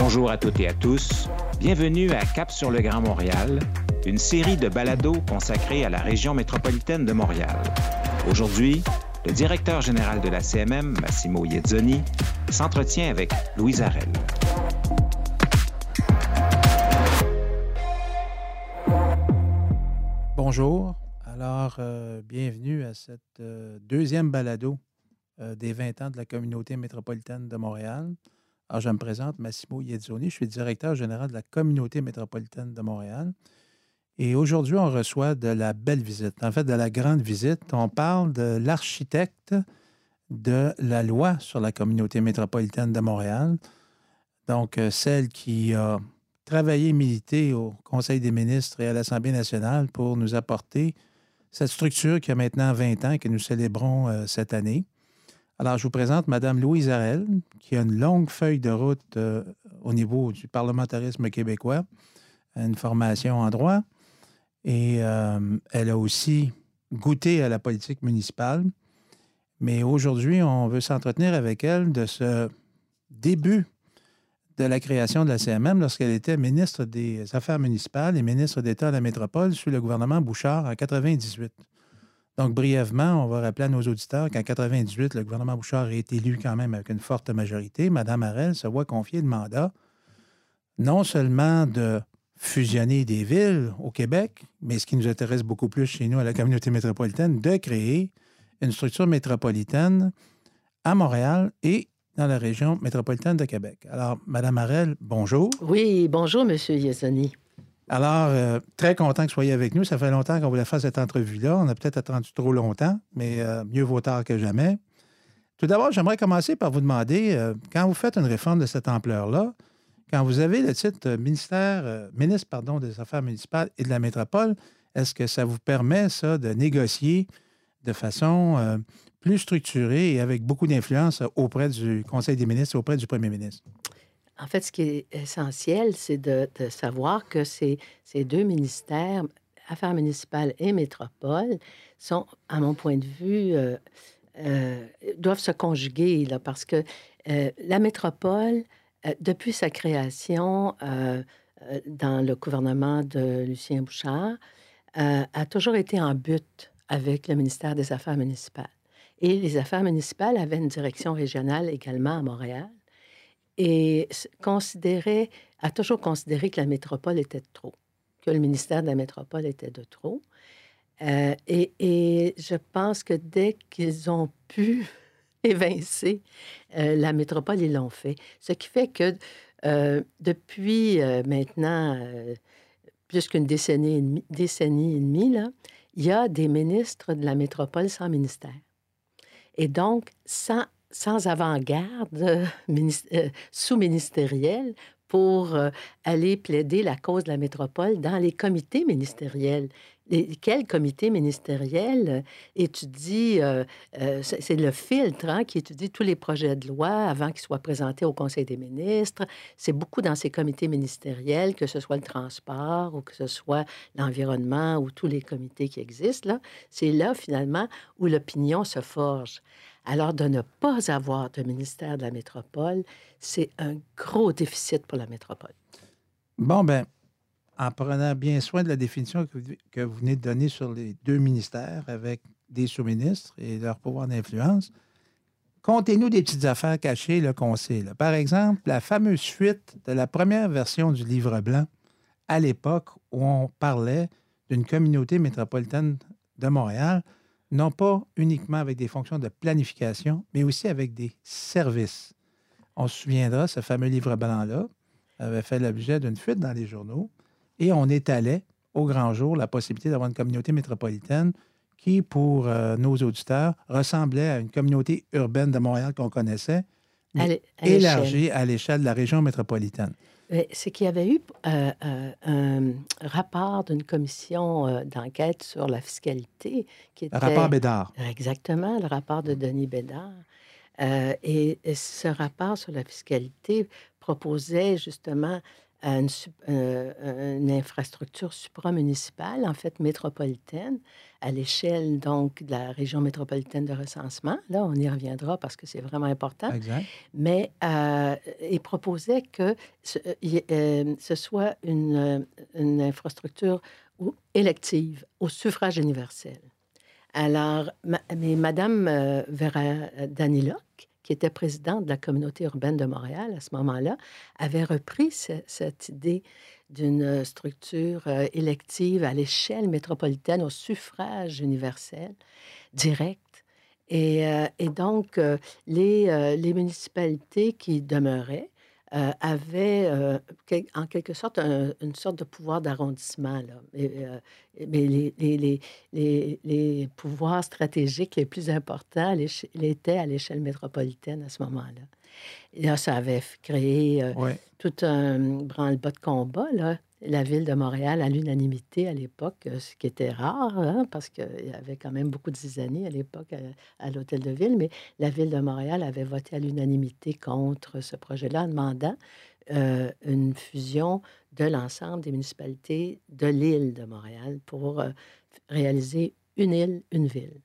Bonjour à toutes et à tous. Bienvenue à Cap sur le Grand Montréal, une série de balados consacrée à la région métropolitaine de Montréal. Aujourd'hui, le directeur général de la CMM, Massimo Yezzoni, s'entretient avec Louise Arel. Bonjour. Alors, euh, bienvenue à cette euh, deuxième balado euh, des 20 ans de la communauté métropolitaine de Montréal. Alors, je me présente, Massimo Yezzoni, je suis directeur général de la communauté métropolitaine de Montréal. Et aujourd'hui, on reçoit de la belle visite, en fait, de la grande visite. On parle de l'architecte de la loi sur la communauté métropolitaine de Montréal. Donc, euh, celle qui a travaillé et milité au Conseil des ministres et à l'Assemblée nationale pour nous apporter cette structure qui a maintenant 20 ans que nous célébrons euh, cette année. Alors, je vous présente Mme Louise Arel, qui a une longue feuille de route euh, au niveau du parlementarisme québécois, une formation en droit, et euh, elle a aussi goûté à la politique municipale. Mais aujourd'hui, on veut s'entretenir avec elle de ce début de la création de la CMM lorsqu'elle était ministre des Affaires municipales et ministre d'État à la métropole sous le gouvernement Bouchard en 98. Donc, brièvement, on va rappeler à nos auditeurs qu'en 98, le gouvernement Bouchard est élu quand même avec une forte majorité. Madame Harel se voit confier le mandat non seulement de fusionner des villes au Québec, mais ce qui nous intéresse beaucoup plus chez nous à la communauté métropolitaine, de créer une structure métropolitaine à Montréal et dans la région métropolitaine de Québec. Alors, Madame Harel, bonjour. Oui, bonjour, Monsieur Yasoni. Alors, euh, très content que vous soyez avec nous. Ça fait longtemps qu'on voulait faire cette entrevue-là. On a peut-être attendu trop longtemps, mais euh, mieux vaut tard que jamais. Tout d'abord, j'aimerais commencer par vous demander, euh, quand vous faites une réforme de cette ampleur-là, quand vous avez le titre ministère, ministre des Affaires municipales et de la métropole, est-ce que ça vous permet, ça, de négocier de façon plus structurée et avec beaucoup d'influence auprès du Conseil des ministres et auprès du Premier ministre? En fait, ce qui est essentiel, c'est de, savoir que ces, deux ministères, Affaires municipales et Métropole, sont, à mon point de vue, euh, euh, doivent se conjuguer, là, parce que euh, la métropole, depuis sa création dans le gouvernement de Lucien Bouchard, a toujours été en but avec le ministère des Affaires municipales. Et les Affaires municipales avaient une direction régionale également à Montréal et considérait, a toujours considéré que la métropole était de trop, que le ministère de la métropole était de trop. Euh, et, je pense que dès qu'ils ont pu évincer euh, la métropole, ils l'ont fait. Ce qui fait que euh, depuis maintenant plus qu'une décennie et demie, il y a des ministres de la métropole sans ministère. Et donc, sans sans avant-garde euh, euh, sous-ministérielle pour euh, aller plaider la cause de la métropole dans les comités ministériels. Et quel comité ministériel étudie, c'est le filtre hein, qui étudie tous les projets de loi avant qu'ils soient présentés au Conseil des ministres. C'est beaucoup dans ces comités ministériels, que ce soit le transport ou que ce soit l'environnement ou tous les comités qui existent. C'est là, finalement, où l'opinion se forge. Alors, de ne pas avoir de ministère de la métropole, c'est un gros déficit pour la métropole. Bon, ben, en prenant bien soin de la définition que vous, venez de donner sur les deux ministères avec des sous-ministres et leur pouvoir d'influence, comptez-nous des petites affaires cachées qu'on sait. Par exemple, la fameuse fuite de la première version du livre blanc à l'époque où on parlait d'une communauté métropolitaine de Montréal non pas uniquement avec des fonctions de planification, mais aussi avec des services. On se souviendra, ce fameux livre blanc-là avait fait l'objet d'une fuite dans les journaux et on étalait au grand jour la possibilité d'avoir une communauté métropolitaine qui, pour euh, nos auditeurs, ressemblait à une communauté urbaine de Montréal qu'on connaissait, mais élargie à l'échelle de la région métropolitaine c'est qu'il y avait eu euh, euh, un rapport d'une commission euh, d'enquête sur la fiscalité. Qui était, le rapport Bédard. Exactement, le rapport de Denis Bédard. Et, ce rapport sur la fiscalité proposait justement une, euh, une infrastructure supramunicipale, en fait métropolitaine, à l'échelle donc de la région métropolitaine de recensement. Là, on y reviendra parce que c'est vraiment important. Exact. Mais euh, il proposait que ce, euh, ce soit une, une infrastructure élective au suffrage universel. Alors, mais Madame euh, Vera Daniloc, qui était présidente de la communauté urbaine de Montréal à ce moment-là, avait repris cette idée d'une structure euh, élective à l'échelle métropolitaine au suffrage universel direct. Et, euh, donc, les, municipalités qui demeuraient euh, avait euh, en quelque sorte une sorte de pouvoir d'arrondissement. Euh, mais les, les, les, les, pouvoirs stratégiques les plus importants étaient à l'échelle métropolitaine à ce moment-là. Et là, ça avait créé tout un branle-bas de combat. Là la ville de Montréal à l'unanimité à l'époque, euh, ce qui était rare, hein, parce qu'il y avait quand même beaucoup de zizanie à l'époque à, l'hôtel de ville, mais la ville de Montréal avait voté à l'unanimité contre ce projet-là demandant euh, une fusion de l'ensemble des municipalités de l'île de Montréal pour euh, réaliser une île, une ville.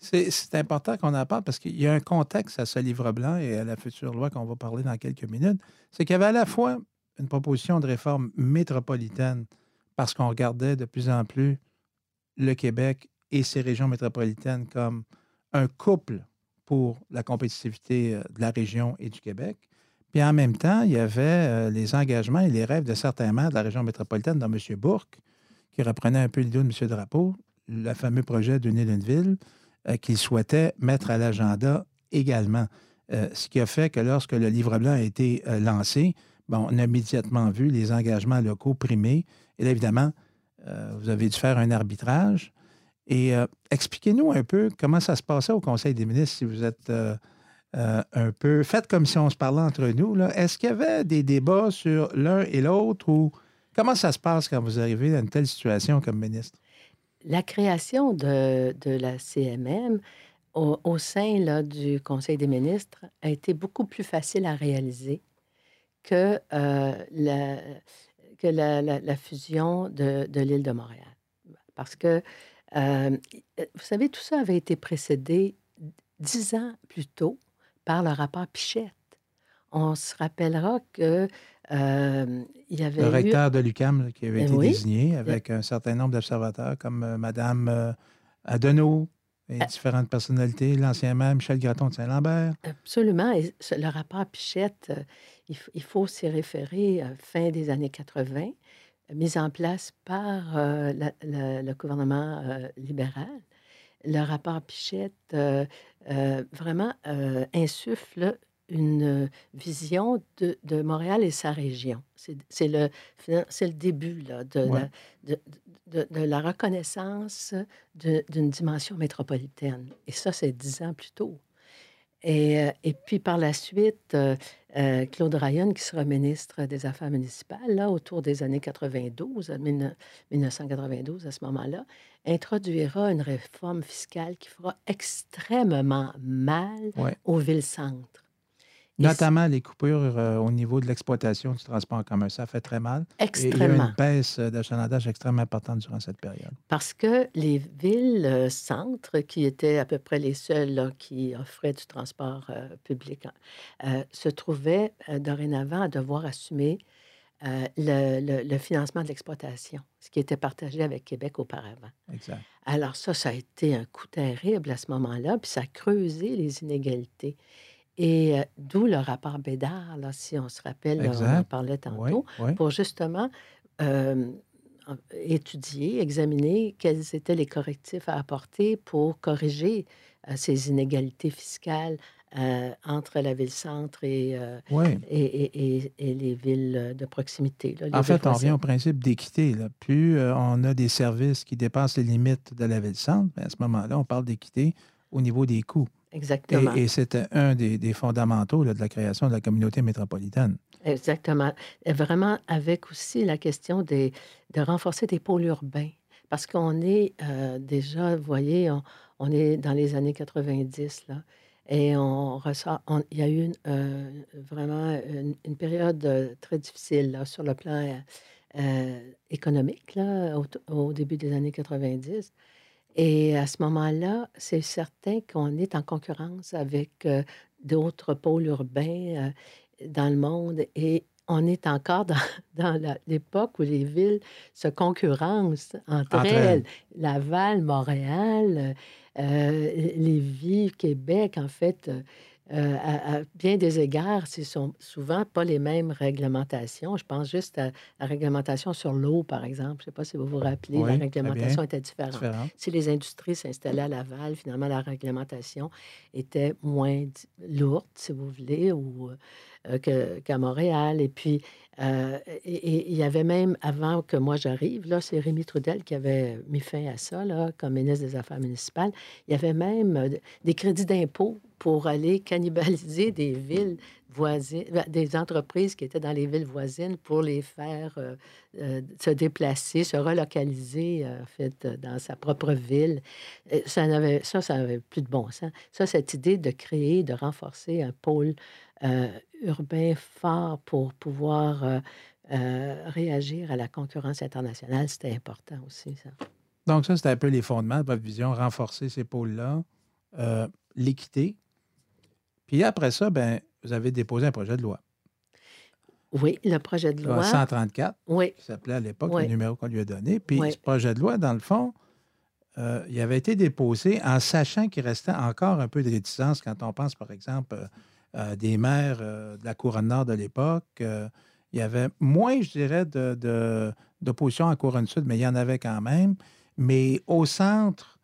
C'est important qu'on en parle parce qu'il y a un contexte à ce livre blanc et à la future loi qu'on va parler dans quelques minutes. C'est qu'il y avait à la fois une proposition de réforme métropolitaine parce qu'on regardait de plus en plus le Québec et ses régions métropolitaines comme un couple pour la compétitivité euh, de la région et du Québec. Puis en même temps, il y avait euh, les engagements et les rêves de certains maires de la région métropolitaine, dont M. Bourque, qui reprenait un peu l'idée de M. Drapeau, le fameux projet d'une île, une ville, euh, qu'il souhaitait mettre à l'agenda également. ce qui a fait que lorsque le livre blanc a été lancé, Bon, on a immédiatement vu les engagements locaux primés. Et là, évidemment, euh, vous avez dû faire un arbitrage. Et euh, expliquez-nous un peu comment ça se passait au Conseil des ministres si vous êtes euh, un peu. Faites comme si on se parlait entre nous. Est-ce qu'il y avait des débats sur l'un et l'autre ou comment ça se passe quand vous arrivez dans une telle situation comme ministre? La création de, la CMM au, sein là, du Conseil des ministres a été beaucoup plus facile à réaliser que, euh, la, que la, fusion de, l'île de Montréal. Parce que, euh, vous savez, tout ça avait été précédé dix ans plus tôt par le rapport Pichette. On se rappellera que euh, il y avait le recteur de l'UCAM qui avait été désigné avec un certain nombre d'observateurs comme Madame Adenau, et ah. différentes personnalités, l'ancien maire Michel Graton de Saint-Lambert. Absolument. Et le rapport Pichette, il, faut s'y référer à fin des années 80, mise en place par euh, le gouvernement euh, libéral. Le rapport Pichette euh, vraiment insuffle une vision de, de, Montréal et sa région. C'est le, le début là, de, la, de, de, la reconnaissance d'une dimension métropolitaine. Et ça, c'est dix ans plus tôt. Et, et, puis par la suite, euh, Claude Ryan, qui sera ministre des Affaires municipales, là, autour des années 92, 1992 à ce moment-là, introduira une réforme fiscale qui fera extrêmement mal aux villes-centres. Notamment les coupures euh, au niveau de l'exploitation du transport en commun. Ça fait très mal. Extrêmement. il y a une baisse d'achalandage extrêmement importante durant cette période. Parce que les villes-centres, qui étaient à peu près les seules qui offraient du transport euh, public, euh, se trouvaient dorénavant à devoir assumer le, le, financement de l'exploitation, ce qui était partagé avec Québec auparavant. Exact. Alors ça, ça a été un coup terrible à ce moment-là, puis ça a creusé les inégalités. Et d'où le rapport Bédard, là, si on se rappelle, on en parlait tantôt, pour justement étudier, examiner quels étaient les correctifs à apporter pour corriger ces inégalités fiscales entre la ville-centre et, et, et, les villes de proximité. en fait, on revient au principe d'équité. Plus on a des services qui dépassent les limites de la ville-centre, ben, à ce moment-là, on parle d'équité au niveau des coûts. Exactement. Et, c'était un des, fondamentaux de la création de la communauté métropolitaine. Exactement. Et vraiment avec aussi la question des, de renforcer des pôles urbains. Parce qu'on est euh, déjà, vous voyez, on, est dans les années 90, là. Et on ressort, il y a eu euh, vraiment une, période euh, très difficile sur le plan économique là, au, début des années 90. Et à ce moment-là, c'est certain qu'on est en concurrence avec d'autres pôles urbains dans le monde. Et on est encore dans, dans l'époque où les villes se concurrencent entre, elles. Laval, Montréal, euh, Lévis, Québec, en fait, euh, à, bien des égards, ce sont souvent pas les mêmes réglementations. Je pense juste à la réglementation sur l'eau, par exemple. Je ne sais pas si vous vous rappelez, la réglementation était différente. Si les industries s'installaient à Laval, finalement, la réglementation était moins lourde, si vous voulez, ou euh, qu'à Montréal. Et puis, euh, il y avait même, avant que moi j'arrive, là, c'est Rémi Trudel qui avait mis fin à ça, là, comme ministre des Affaires municipales. Il y avait même euh, des crédits d'impôt pour aller cannibaliser des villes ben, des entreprises qui étaient dans les villes voisines pour les faire se déplacer, se relocaliser, en fait, dans sa propre ville. Ça, n'avait, ça, ça n'avait plus de bon sens. Ça, cette idée de créer, de renforcer un pôle euh, urbain fort pour pouvoir euh, euh, réagir à la concurrence internationale, c'était important aussi, ça. Donc, ça, c'était un peu les fondements de votre vision, renforcer ces pôles-là, l'équité. Puis après ça, ben, vous avez déposé un projet de loi. Oui, le projet de loi. 134, oui. qui s'appelait à l'époque le numéro qu'on lui a donné. Puis ce projet de loi, dans le fond, il avait été déposé en sachant qu'il restait encore un peu de réticence quand on pense, par exemple, euh, des maires euh, de la couronne nord de l'époque. Euh, il y avait moins, je dirais, d'opposition de, à couronne sud, mais il y en avait quand même. Mais au centre,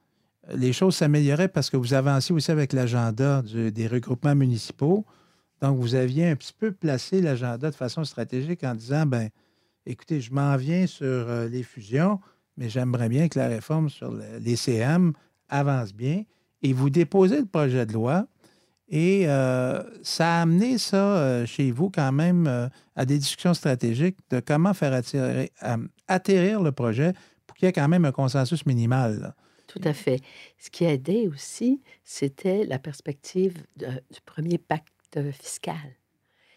les choses s'amélioraient parce que vous avanciez aussi avec l'agenda des regroupements municipaux. Donc, vous aviez un petit peu placé l'agenda de façon stratégique en disant, ben, écoutez, je m'en viens sur les fusions, mais j'aimerais bien que la réforme sur les CM avance bien. Et vous déposez le projet de loi et euh, ça a amené ça euh, chez vous quand même euh, à des discussions stratégiques de comment faire atterrir le projet pour qu'il y ait quand même un consensus minimal. Tout à fait. Ce qui a aidé aussi, c'était la perspective du premier pacte fiscal.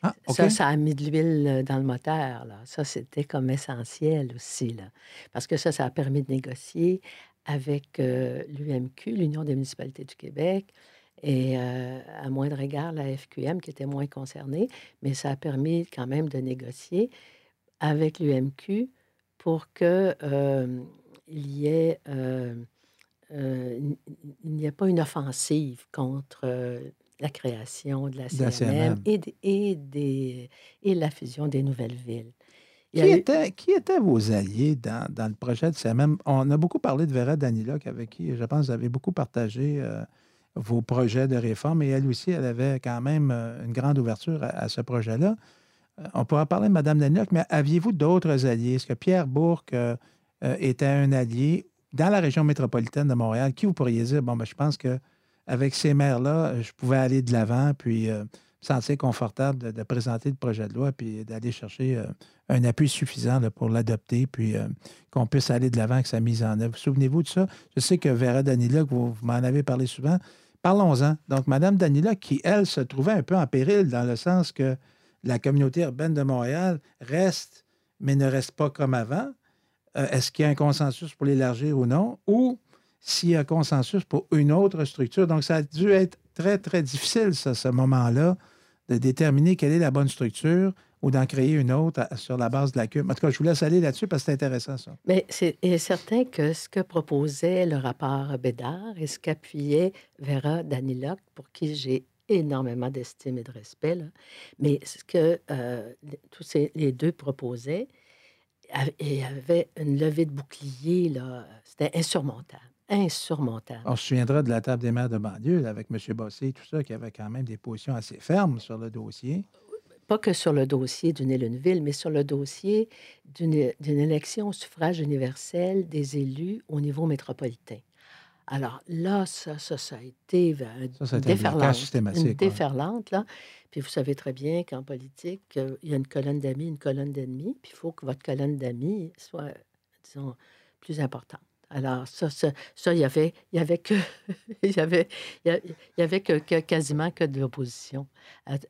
Ah, ça, ça a mis de l'huile dans le moteur. Là. Ça, c'était comme essentiel aussi. Là. Parce que ça, ça a permis de négocier avec l'UMQ, l'Union des municipalités du Québec, et euh, à moindre égard, la FQM qui était moins concernée, mais ça a permis quand même de négocier avec l'UMQ pour que euh, il y ait euh, il n'y a pas une offensive contre la création de la CMM, Et, et, des, et la fusion des nouvelles villes. Qui, était, qui étaient vos alliés dans, dans, le projet de CMM? On a beaucoup parlé de Vera Danilok, avec qui, je pense, vous avez beaucoup partagé vos projets de réforme. Et elle aussi, elle avait quand même euh, une grande ouverture à, ce projet-là. Euh, on pourra parler de Mme Daniel, mais aviez-vous d'autres alliés? Est-ce que Pierre Bourque euh, était un allié dans la région métropolitaine de Montréal? Qui vous pourriez dire, bon, ben, je pense qu'avec ces maires-là, je pouvais aller de l'avant, puis me sentir confortable de, présenter le projet de loi, puis d'aller chercher un appui suffisant pour l'adopter, puis qu'on puisse aller de l'avant avec sa mise en œuvre. Souvenez-vous de ça? Je sais que Vera Danila, vous m'en avez parlé souvent, Parlons-en. Donc, Mme Danila, qui, elle, se trouvait un peu en péril dans le sens que la communauté urbaine de Montréal reste, mais ne reste pas comme avant. Euh, est-ce qu'il y a un consensus pour l'élargir ou non? S'il y a consensus pour une autre structure? Donc, ça a dû être très, très difficile, ça, ce moment-là, de déterminer quelle est la bonne structure ou d'en créer une autre sur la base de la CUM. En tout cas, je vous laisse aller là-dessus parce que c'est intéressant, ça. Mais c'est certain que ce que proposait le rapport Bédard et ce qu'appuyait Vera Danilok, pour qui j'ai énormément d'estime et de respect, mais ce que euh, tous les deux proposaient, il y avait une levée de bouclier, c'était insurmontable insurmontable. On se souviendra de la table des maires de banlieue avec M. Bossé et tout ça, qui avait quand même des positions assez fermes sur le dossier pas que sur le dossier d'une île une ville, mais sur le dossier d'une élection au suffrage universel des élus au niveau métropolitain. Alors là, ça, ça, ça a été une, déferlante, une déferlante. Là. Puis vous savez très bien qu'en politique, euh, il y a une colonne d'amis, une colonne d'ennemis, puis il faut que votre colonne d'amis soit, disons, plus importante. Alors, ça, ça, ça, il y avait, il y avait que, il y avait, il y avait que, que quasiment que de l'opposition.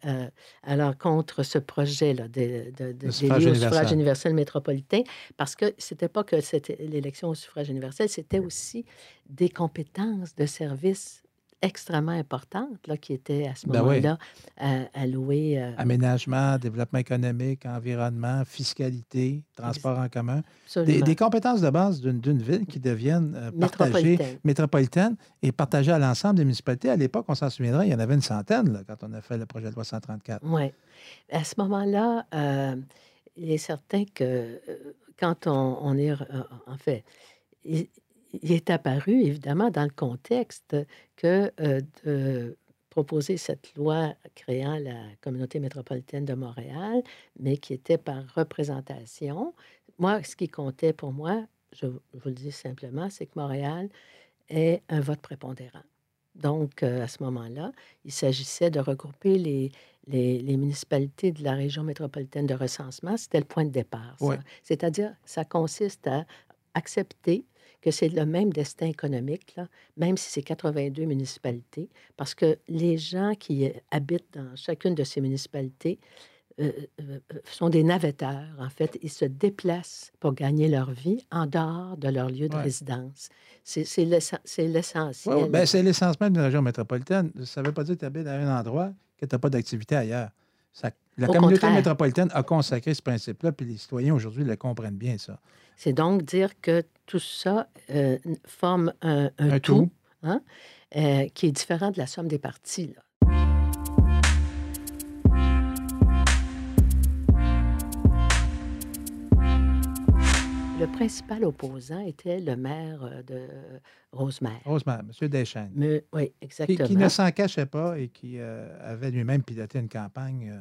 Euh, alors, contre ce projet-là de, de, de, suffrage, au suffrage universel métropolitain, parce que c'était pas que c'était l'élection au suffrage universel, c'était aussi des compétences de service extrêmement importantes là, qui étaient à ce Ben moment-là euh, allouées. euh, Aménagement, développement économique, environnement, fiscalité, transport en commun. Des, compétences de base d'une ville qui deviennent euh, partagées, Métropolitaine. métropolitaines et partagées à l'ensemble des municipalités. À l'époque, on s'en souviendra, il y en avait une centaine là, quand on a fait le projet de loi 134. Oui. À ce moment-là, euh, il est certain que quand on, on est... en fait, il, il est apparu, évidemment, dans le contexte que euh, de proposer cette loi créant la communauté métropolitaine de Montréal, mais qui était par représentation. Moi, ce qui comptait pour moi, je, vous le dis simplement, c'est que Montréal est un vote prépondérant. Donc, euh, à ce moment-là, il s'agissait de regrouper les, les, les municipalités de la région métropolitaine de recensement. C'était le point de départ. Ouais. C'est-à-dire, ça consiste à accepter que c'est le même destin économique, là, même si c'est 82 municipalités, parce que les gens qui euh, habitent dans chacune de ces municipalités euh, euh, sont des navetteurs, en fait. Ils se déplacent pour gagner leur vie en dehors de leur lieu de Ouais. résidence. C'est c'est l'essen- c'est l'essentiel. Ouais, ouais, ben, c'est l'essentiel d'une région métropolitaine. Ça ne veut pas dire que tu habites à un endroit que tu n'as pas d'activité ailleurs. Ça- la Au communauté contraire. métropolitaine a consacré ce principe-là, puis les citoyens aujourd'hui le comprennent bien, ça. C'est donc dire que tout ça euh, forme un, un Un tout, tout. hein, euh, qui est différent de la somme des parties. là. Le principal opposant était le maire euh, de Rosemère. Rosemère, M. Deschênes. Mais- oui, Qui, exactement. qui ne s'en cachait pas et qui euh, avait lui-même piloté une campagne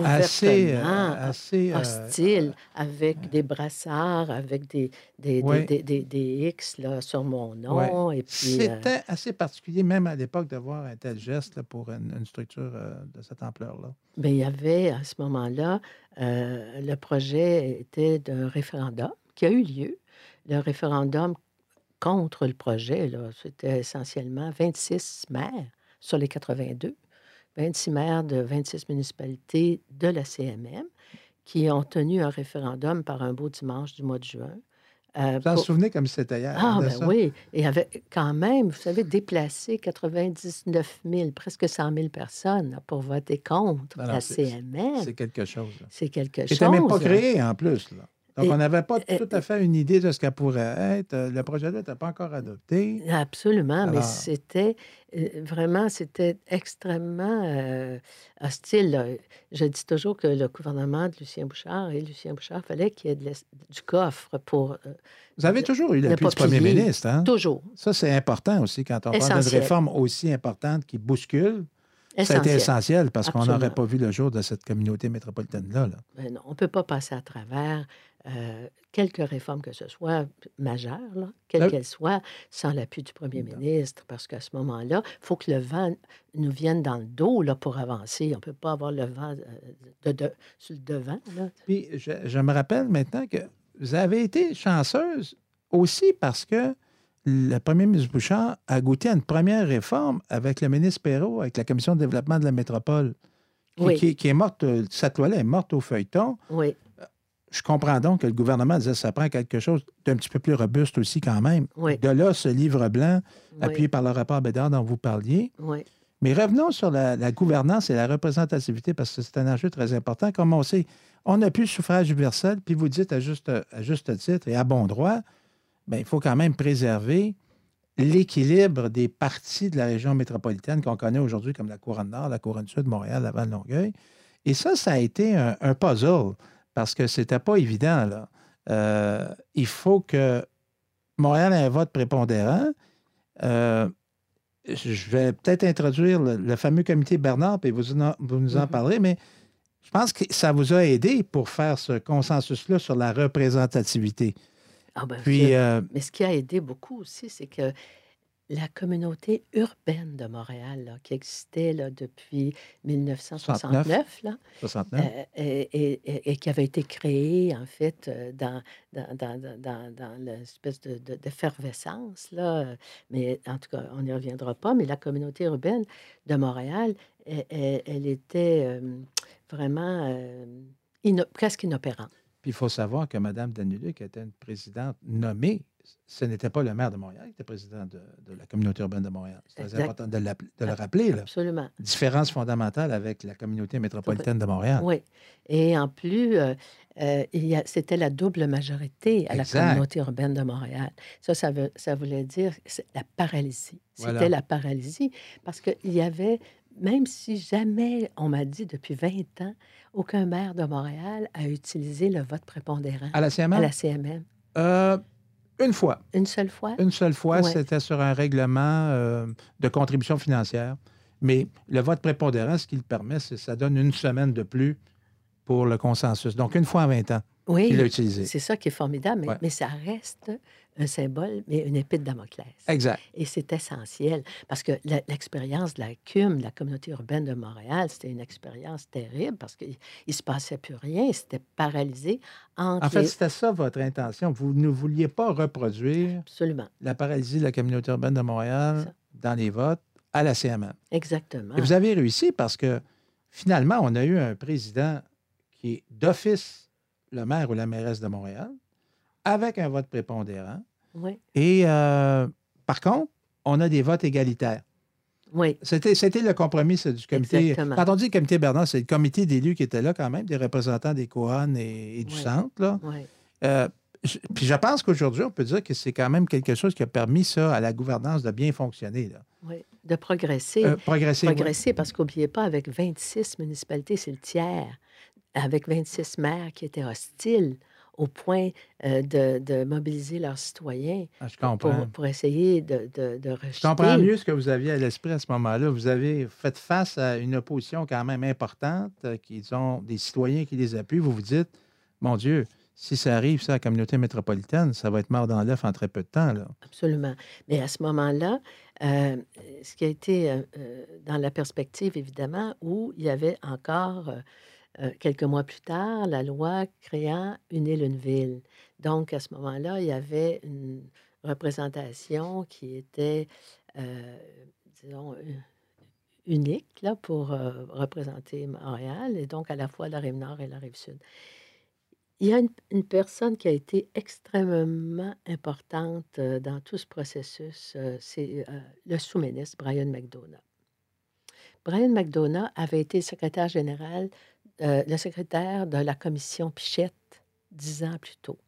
assez, euh, assez euh, hostile, avec des brassards, avec des, des, des- Ouais. des, des- des X là, sur mon nom. Et puis, euh, C'était assez particulier, même à l'époque, de voir un tel geste là, pour une, une structure euh, de cette ampleur-là. Ben, il y avait à ce moment-là, euh, le projet était d'un référendum qui a eu lieu. Le référendum contre le projet, c'était essentiellement 26 maires sur les 82, 26 maires de 26 municipalités de la CMM qui ont tenu un référendum par un beau dimanche du mois de juin. euh, Vous en pour- souvenez comme c'était hier. ah, ben ça? oui. Et avec quand même, vous savez, déplacé 99 000, presque 100 000 personnes pour voter contre Alors, la CMM. C'est quelque chose. C'est quelque chose. n'était même pas créé en plus. Là. Donc, on n'avait pas tout à fait une idée de ce qu'elle pourrait être. Euh, Le projet-là n'était pas encore adopté. Absolument, mais c'était euh, vraiment, c'était extrêmement euh, hostile. Je dis toujours que le gouvernement de Lucien Bouchard et Lucien Bouchard, fallait qu'il y ait de du coffre pour euh, Vous avez toujours eu l'appui du premier ministre. Hein? toujours Ça, c'est important aussi quand on parle d'une Essentiel. réforme aussi importante qui bouscule. Ça a été essentiel. essentiel parce qu'on n'aurait pas vu le jour de cette communauté métropolitaine-là. là. Ben non, on ne peut pas passer à travers euh, quelques réformes que ce soit majeures, là, quelles Euh, qu'elles soient, sans l'appui du premier Non. ministre, parce qu'à ce moment-là, il faut que le vent nous vienne dans le dos là, pour avancer. On ne peut pas avoir le vent euh, de, de- sur le devant. Là. Puis, je, je me rappelle maintenant que vous avez été chanceuse aussi parce que le premier ministre Bouchard a goûté à une première réforme avec le ministre Perrault, avec la Commission de développement de la métropole, qui, Oui. qui- qui est morte, euh, cette loi-là est morte au feuilleton. Oui, Je comprends donc que le gouvernement disait que ça prend quelque chose d'un petit peu plus robuste aussi quand même. oui, De là, ce livre blanc, appuyé oui, par le rapport Bédard dont vous parliez. oui. Mais revenons sur la, la gouvernance et la représentativité, parce que c'est un enjeu très important. Comme on sait, on a plus le suffrage universel, puis vous dites à juste, à juste titre et à bon droit, bien, il faut quand même préserver l'équilibre des parties de la région métropolitaine qu'on connaît aujourd'hui comme la Couronne Nord, la Couronne Sud, Montréal, Laval, Longueuil. Et ça, ça a été un, un puzzle, parce que c'était pas évident. Là. Euh, il faut que Montréal ait un vote prépondérant. Euh, je vais peut-être introduire le, le fameux comité Bernard, puis vous, en- vous nous en Mhm. parlerez, mais je pense que ça vous a aidé pour faire ce consensus-là sur la représentativité. Ah ben, Puis, euh, Mais ce qui a aidé beaucoup aussi, c'est que la communauté urbaine de Montréal, là, qui existait là, depuis 1969, là, 69. euh, et, et- et qui avait été créée, en fait, euh, dans, dans, dans, dans, dans- dans l'espèce de, de- d'effervescence, là. euh, Mais en tout cas, on n'y reviendra pas. Mais la communauté urbaine de Montréal, elle, elle- elle était euh, vraiment euh, ino- presque inopérante. Puis il faut savoir que Mme Danuluc était une présidente nommée. Ce n'était pas le maire de Montréal qui était président de, de la communauté urbaine de Montréal. C'est très important de, le rappeler. Là. Absolument. Différence fondamentale avec la communauté métropolitaine de Montréal. Oui. Et en plus, euh, euh, c'était la double majorité à la communauté urbaine de Montréal. Ça, ça, veut- ça voulait dire la paralysie. C'était Voilà. la paralysie parce qu'il y avait, même si jamais, on m'a dit depuis 20 ans, aucun maire de Montréal a utilisé le vote prépondérant À la CMA? à la CMM. Euh, une fois. Une seule fois? Une seule fois, Ouais. c'était sur un règlement euh, de contribution financière. Mais le vote prépondérant, ce qui le permet, c'est ça donne une semaine de plus pour le consensus. Donc, une fois en 20 ans, Oui, il l'a utilisé. c'est ça qui est formidable, mais, Ouais. mais ça reste un symbole, mais une épée de Damoclès. Exact. Et c'est essentiel parce que l'expérience de la CUM, de la communauté urbaine de Montréal, c'était une expérience terrible parce qu'il ne se passait plus rien. C'était paralysé entre En fait, les- c'était ça votre intention. Vous ne vouliez pas reproduire Absolument, la paralysie de la communauté urbaine de Montréal dans les votes à la CMA. exactement. Et vous avez réussi parce que finalement, on a eu un président qui est d'office le maire ou la mairesse de Montréal avec un vote prépondérant. Oui, Et euh, par contre, on a des votes égalitaires. oui, C'était, c'était le compromis du comité. Exactement. Quand on dit comité Bernard, c'est le comité d'élus qui était là quand même, des représentants des Cohan et, et du Oui. centre. Là. oui, Euh, je- puis je pense qu'aujourd'hui, on peut dire que c'est quand même quelque chose qui a permis ça à la gouvernance de bien fonctionner. Là. oui. De progresser. Euh, progresser. oui. progresser parce qu'oubliez pas, avec 26 municipalités, c'est le tiers, avec 26 maires qui étaient hostiles au point euh, de, de mobiliser leurs citoyens Ah, je pour, essayer de, de, de rejeter. Je comprends mieux ce que vous aviez à l'esprit à ce moment-là. Vous avez fait face à une opposition quand même importante, euh, qui ont des citoyens qui les appuient. Vous vous dites, mon Dieu, si ça arrive, ça, à la communauté métropolitaine, ça va être mort dans l'œuf en très peu de temps. Là. Absolument. Mais à ce moment-là, euh, ce qui a été euh, dans la perspective, évidemment, où il y avait encore, euh, quelques mois plus tard, la loi créant une île, une ville. Donc, à ce moment-là, il y avait une représentation qui était, euh, disons, unique là, pour euh, représenter Montréal, et donc à la fois la rive nord et la rive sud. Il y a une, une personne qui a été extrêmement importante dans tout ce processus, c'est le sous-ministre Brian McDonough. Brian McDonough avait été secrétaire général, euh, le secrétaire de la commission Pichette dix ans plus tôt,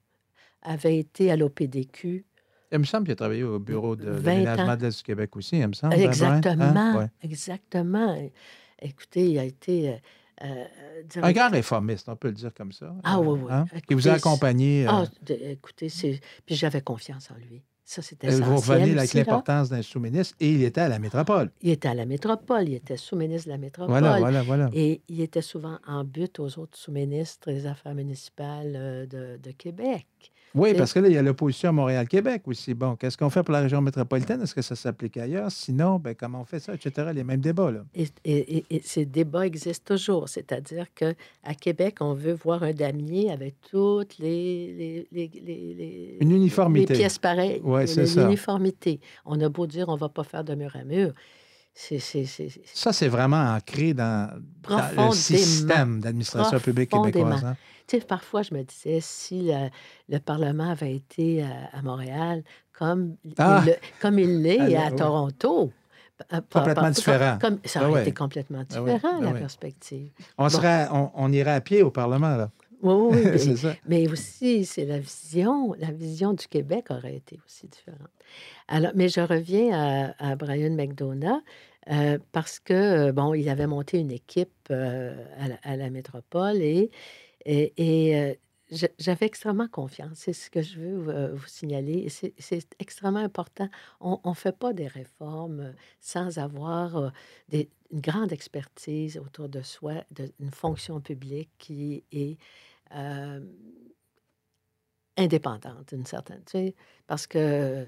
avait été à l'OPDQ. Il me semble qu'il a travaillé au bureau de 20 l'aménagement de l'Est du Québec aussi, il me semble. hein? Exactement, Hein? Ouais. exactement. Écoutez, il a été euh, euh, Un grand réformiste, on peut le dire comme ça. Ah Euh, oui, oui. hein, Qui vous a accompagné. euh, Ah, écoutez. Puis j'avais confiance en lui. Ça, c'était revenez avec l'importance d'un sous-ministre et il était à la métropole. Il était à la métropole, il était sous-ministre de la métropole. Voilà, voilà, voilà. Et il était souvent en but aux autres sous-ministres des Affaires municipales euh, de, de Québec. Oui, parce que là, il y a l'opposition à Montréal-Québec aussi. Bon, qu'est-ce qu'on fait pour la région métropolitaine? Est-ce que ça s'applique ailleurs? Sinon, ben, comment on fait ça, etc. Les mêmes débats, là. Et, et- et- et ces débats existent toujours. C'est-à-dire qu'à Québec, on veut voir un damier avec toutes les, les, les, les- les- Une uniformité. les pièces pareilles. Ouais, c'est Une ça. uniformité. On a beau dire on ne va pas faire de mur à mur. C'est, c'est, c'est- c'est- Ça, c'est vraiment ancré dans, dans le système d'administration publique québécoise. hein. Tu sais, parfois, je me disais, si le, le Parlement avait été à, à Montréal comme, Ah! il, le- comme il l'est Ah, à oui. Toronto, euh, Complètement différent. Comme, ça Ah aurait ouais. été complètement Ah ouais, différent, ah la ouais. perspective. On, serait, on, on irait à pied au Parlement, là. Oui, oui, mais, ça. mais aussi, c'est la vision. La vision du Québec aurait été aussi différente. Alors, mais je reviens à, à Brian McDonough euh, parce que, euh, bon, il avait monté une équipe euh, à, la, à la métropole et, et, j'avais extrêmement confiance. C'est ce que je veux vous signaler. C'est extrêmement important. On ne fait pas des réformes sans avoir une grande expertise autour de soi, de- une fonction publique qui est indépendante, d'une certaine, tu sais, parce que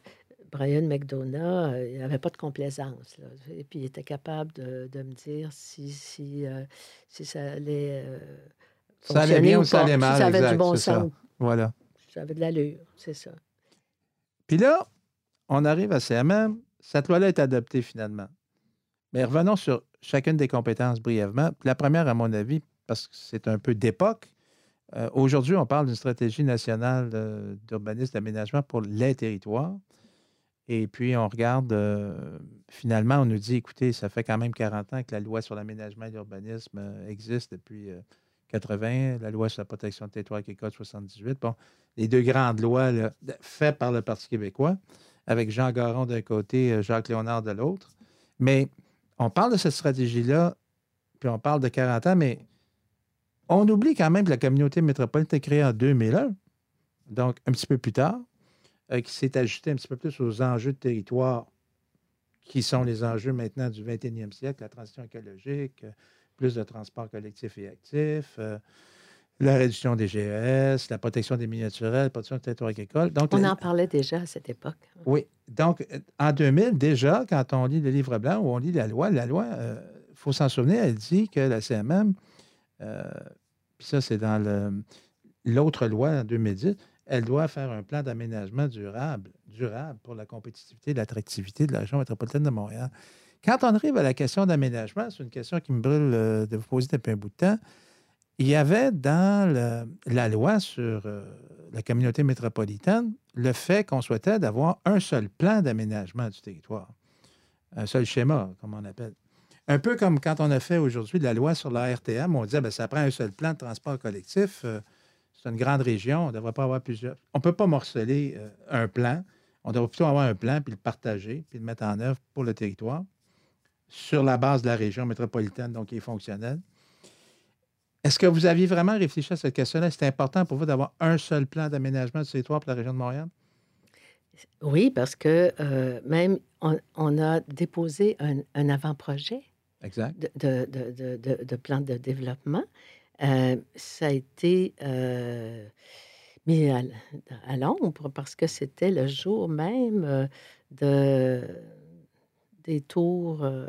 Brian McDonough, euh, il n'avait pas de complaisance. Et puis, il était capable de, me dire si, si, si ça allait. Ça allait bien ou ça allait si mal, ça avait exact, du bon ça. sens, Voilà. ça avait de l'allure, c'est ça. Puis là, on arrive à CMM. Cette loi-là est adoptée finalement. Mais revenons sur chacune des compétences brièvement. La première, à mon avis, parce que c'est un peu d'époque. euh, Aujourd'hui, on parle d'une stratégie nationale euh, d'urbanisme d'aménagement pour les territoires. Et puis, on regarde, euh, finalement, on nous dit, écoutez, ça fait quand même 40 ans que la loi sur l'aménagement et l'urbanisme existe depuis 80, la loi sur la protection du territoire est code 78. Bon, les deux grandes lois de- faites par le Parti québécois, avec Jean Garon d'un côté, euh, Jacques Léonard de l'autre. Mais on parle de cette stratégie-là, puis on parle de 40 ans, mais on oublie quand même que la communauté métropolitaine été créée en 2001, donc un petit peu plus tard, euh, qui s'est ajustée un petit peu plus aux enjeux de territoire qui sont les enjeux maintenant du 21e siècle, la transition écologique, euh, plus de transport collectif et actif, euh, la réduction des GES, la protection des milieux naturels, la protection du territoire agricole. Donc, On la- en parlait déjà à cette époque. oui. Donc, euh, en 2000, déjà, quand on lit le livre blanc ou on lit la loi, la loi, il faut s'en souvenir, elle dit que la CMM, euh, puis ça, c'est dans l'autre loi en 2010, elle doit faire un plan d'aménagement durable, durable pour la compétitivité et l'attractivité de la région métropolitaine de Montréal. Quand on arrive à la question d'aménagement, c'est une question qui me brûle euh, de vous poser depuis un bout de temps. Il y avait dans la loi sur euh, la communauté métropolitaine le fait qu'on souhaitait d'avoir un seul plan d'aménagement du territoire, un seul schéma, comme on appelle. Un peu comme quand on a fait aujourd'hui la loi sur la RTM, on disait que ça prend un seul plan de transport collectif. euh, c'est une grande région, on ne devrait pas avoir plusieurs. On ne peut pas morceler un plan. On devrait plutôt avoir un plan, puis le partager, puis le mettre en œuvre pour le territoire sur la base de la région métropolitaine, donc qui est fonctionnelle. Est-ce que vous aviez vraiment réfléchi à cette question-là? C'est important pour vous d'avoir un seul plan d'aménagement du territoire pour la région de Montréal? Oui, parce que euh, même on, on a déposé un, un avant-projet de, de, de, plan de développement. Euh, ça a été euh, mis à, l'ombre parce que c'était le jour même de, des tours, euh,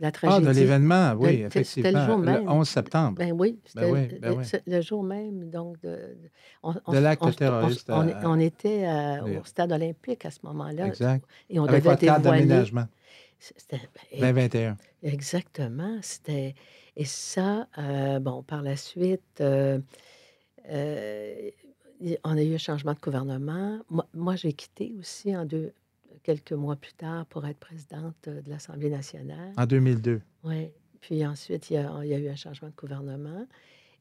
la Ah, tragédie. de l'événement, oui, De- c'était- c'était le effectivement. jour Le même. 11 septembre. Ben oui, c'était oui, le- ben le, oui. c'est le jour même, donc, de, de- on, on- De l'acte on- terroriste On, à- on était à- Oui. au stade olympique à ce moment-là. exact. Et on Avec devait dévoiler. d'aménagement, C'était- ben, 2021. Exactement. C'était et ça, euh, bon, par la suite, euh, euh, on a eu un changement de gouvernement. Moi, moi, j'ai quitté aussi en deux, quelques mois plus tard pour être présidente euh, de l'Assemblée nationale. En 2002. Oui. Puis ensuite, il y, a, il y a eu un changement de gouvernement.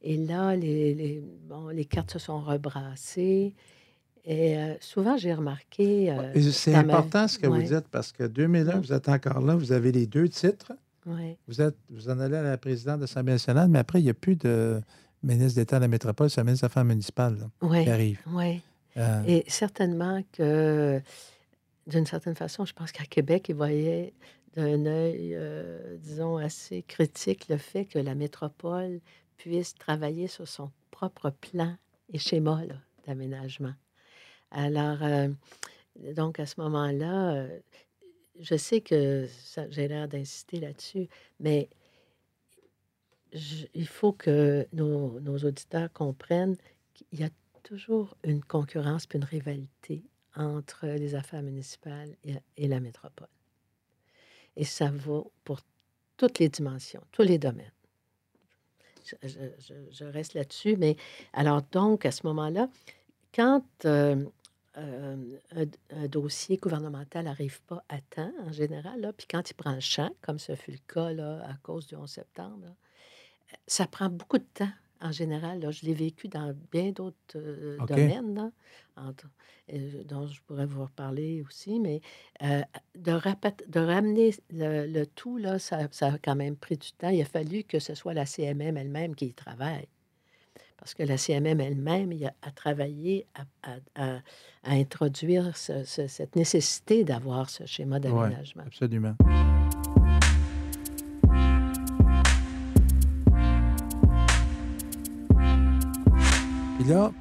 Et là, les, les- bon, les cartes se sont rebrassées. Et euh, souvent, j'ai remarqué. euh, C'est ma important ce que ouais. vous dites parce que 2001, Mm. vous êtes encore là, vous avez les deux titres. ouais. Vous, êtes, vous en allez à la présidente de l'Assemblée nationale, mais après, il n'y a plus de ministre d'État de la métropole, c'est un ministre des Affaires municipales là, Ouais, qui arrive. Euh, Et certainement que, d'une certaine façon, je pense qu'à Québec, ils voyaient d'un œil, euh, disons, assez critique le fait que la métropole puisse travailler sur son propre plan et schéma d'aménagement. Alors, euh, donc, à ce moment-là, euh, je sais que j'ai l'air d'insister là-dessus, mais il faut que nos, nos auditeurs comprennent qu'il y a toujours une concurrence puis une rivalité entre les affaires municipales et, la métropole. Et ça vaut pour toutes les dimensions, tous les domaines. Je, reste là-dessus, mais alors donc, à ce moment-là, quand euh, euh, un, dossier gouvernemental n'arrive pas à temps, en général, puis quand il prend le champ, comme ce fut le cas là, à cause du 11 septembre, ça prend beaucoup de temps en général. là. Je l'ai vécu dans bien d'autres euh, domaines, là, entre- euh, dont je pourrais vous reparler aussi, mais euh, de, ramener le, le tout, là, ça, ça a quand même pris du temps. Il a fallu que ce soit la CMM elle-même qui y travaille. Parce que la CMM elle-même a, travaillé à, à- à- à introduire ce- ce- cette nécessité d'avoir ce schéma d'aménagement. absolument. Puis là,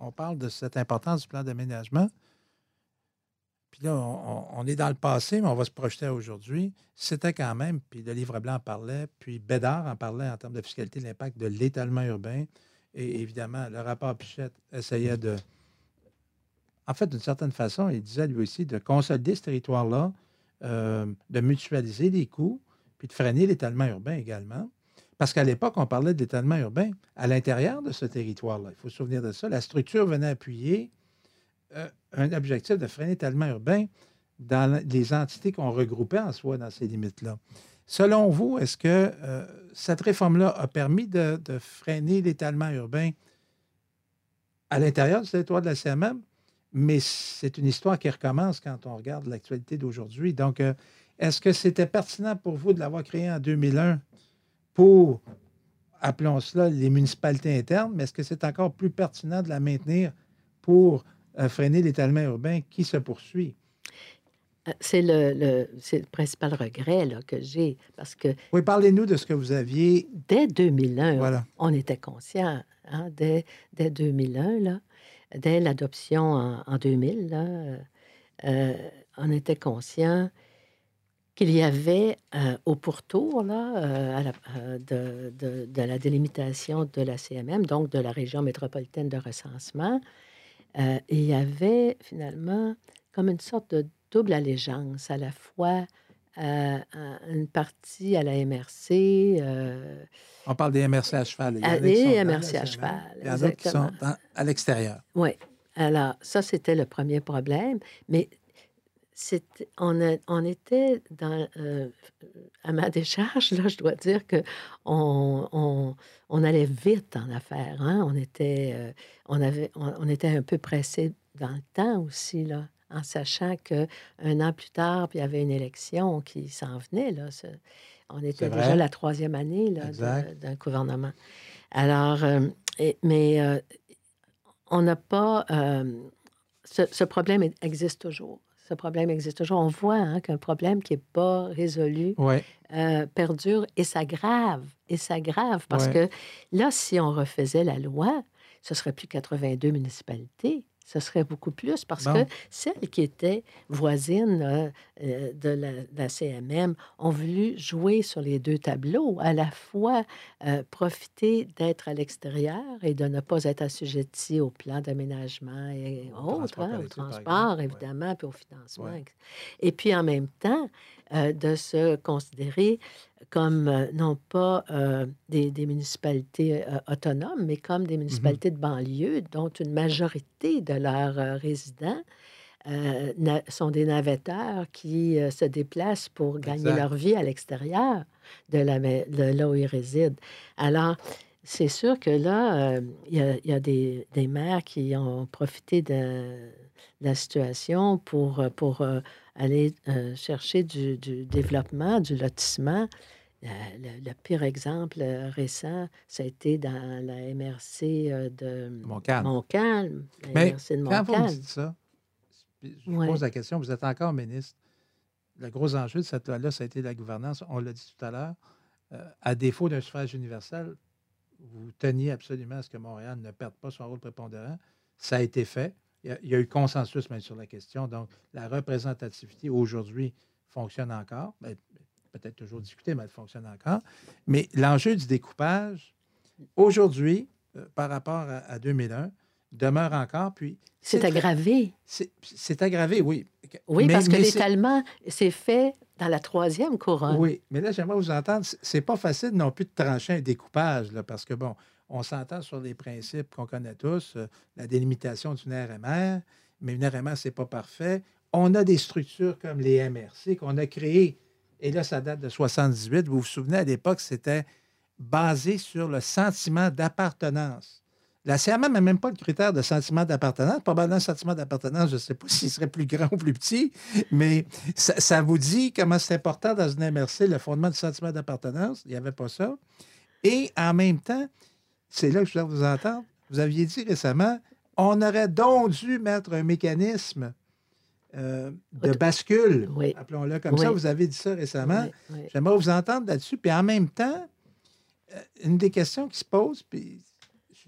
on parle de cette importance du plan d'aménagement. Puis là, on, est dans le passé, mais on va se projeter à aujourd'hui. C'était quand même, puis le livre blanc en parlait, puis Bédard en parlait en termes de fiscalité, l'impact de l'étalement urbain. Et évidemment, le rapport Pichette essayait de. En fait, d'une certaine façon, il disait lui aussi de consolider ce territoire-là, euh, de mutualiser les coûts, puis de freiner l'étalement urbain également. Parce qu'à l'époque, on parlait d'étalement urbain à l'intérieur de ce territoire-là. Il faut se souvenir de ça. La structure venait appuyer euh, un objectif de freiner l'étalement urbain dans les entités qu'on regroupait en soi dans ces limites-là. Selon vous, est-ce que euh, cette réforme-là a permis de, freiner l'étalement urbain à l'intérieur du territoire de la CMM? Mais c'est une histoire qui recommence quand on regarde l'actualité d'aujourd'hui. Donc, euh, est-ce que c'était pertinent pour vous de l'avoir créé en 2001 pour, appelons cela, les municipalités internes, mais est-ce que c'est encore plus pertinent de la maintenir pour euh, freiner l'étalement urbain qui se poursuit? Euh, c'est le, le, principal regret là, que j'ai parce que... Oui, parlez-nous de ce que vous aviez... Dès 2001, on était conscient. Hein, dès, dès, 2001, là, dès l'adoption en, 2000, là, euh, on était conscient qu'il y avait euh, au pourtour là, à la, de, de, de, la délimitation de la CMM, donc de la région métropolitaine de recensement, il y avait finalement comme une sorte de double allégeance, à la fois euh, une partie à la MRC. Euh, On parle des MRC à cheval. Il y des MRC à cheval. Il y en a qui sont à l'extérieur. Oui. Alors, ça, c'était le premier problème. Mais on, on, était dans, euh, à ma décharge, là, je dois dire que on, on, allait vite en affaires. Hein? On, était, on, avait, on, était un peu pressé dans le temps aussi. Là en sachant qu'un an plus tard, puis il y avait une élection qui s'en venait. Là, on était déjà la troisième année d'un gouvernement. Alors, euh, mais euh, on n'a pas... Euh, ce, problème existe toujours. Ce problème existe toujours. On voit hein, qu'un problème qui n'est pas résolu perdure et s'aggrave. Et s'aggrave parce que là, si on refaisait la loi, ce serait plus 82 municipalités ce serait beaucoup plus parce que celles qui étaient voisines euh, euh, de, la, CMM ont voulu jouer sur les deux tableaux, à la fois euh, profiter d'être à l'extérieur et de ne pas être assujetti au plan d'aménagement et autres, hein, au transport, évidemment, puis au financement. Et puis en même temps, de se considérer comme euh, non pas euh, des, municipalités euh, autonomes, mais comme des mmh municipalités de banlieue dont une majorité de leurs résidents sont des navetteurs qui se déplacent pour gagner leur vie à l'extérieur de, la, là où ils résident. Alors, c'est sûr que là, il y, a, des, des, maires qui ont profité de, la situation pour, pour aller chercher du, du, développement, du lotissement le, pire exemple euh, récent, ça a été dans la MRC euh, de Montcalm. Mais quand vous me dites ça, je vous pose la question, vous êtes encore ministre. Le gros enjeu de cette loi-là, ça a été la gouvernance. On l'a dit tout à l'heure. Euh, à défaut d'un suffrage universel, vous teniez absolument à ce que Montréal ne perde pas son rôle prépondérant. Ça a été fait. Il y a, eu consensus même sur la question. Donc, la représentativité aujourd'hui fonctionne encore. Ben, peut-être toujours discuter, mais elle fonctionne encore. Mais l'enjeu du découpage, aujourd'hui, euh, par rapport à, 2001, demeure encore. Puis c'est aggravé. C'est aggravé, oui. Oui, parce que l'étalement s'est fait dans la troisième couronne. Oui, mais là, j'aimerais vous entendre. C'est pas facile non plus de trancher un découpage, là, parce que, bon, on s'entend sur les principes qu'on connaît tous, euh, la délimitation d'une RMR, mais une RMR, c'est pas parfait. On a des structures comme les MRC qu'on a créées et là, ça date de 78. Vous vous souvenez, à l'époque, c'était basé sur le sentiment d'appartenance. La CMM n'a même pas le critère de sentiment d'appartenance. Probablement, le sentiment d'appartenance, je ne sais pas s'il serait plus grand ou plus petit, mais ça, vous dit comment c'est important dans une MRC, le fondement du sentiment d'appartenance. Il n'y avait pas ça. Et en même temps, c'est là que je voulais vous entendre. Vous aviez dit récemment, on aurait donc dû mettre un mécanisme euh, de bascule, appelons-le comme ça. Vous avez dit ça récemment. J'aimerais vous entendre là-dessus. Puis en même temps, euh, une des questions qui se pose, puis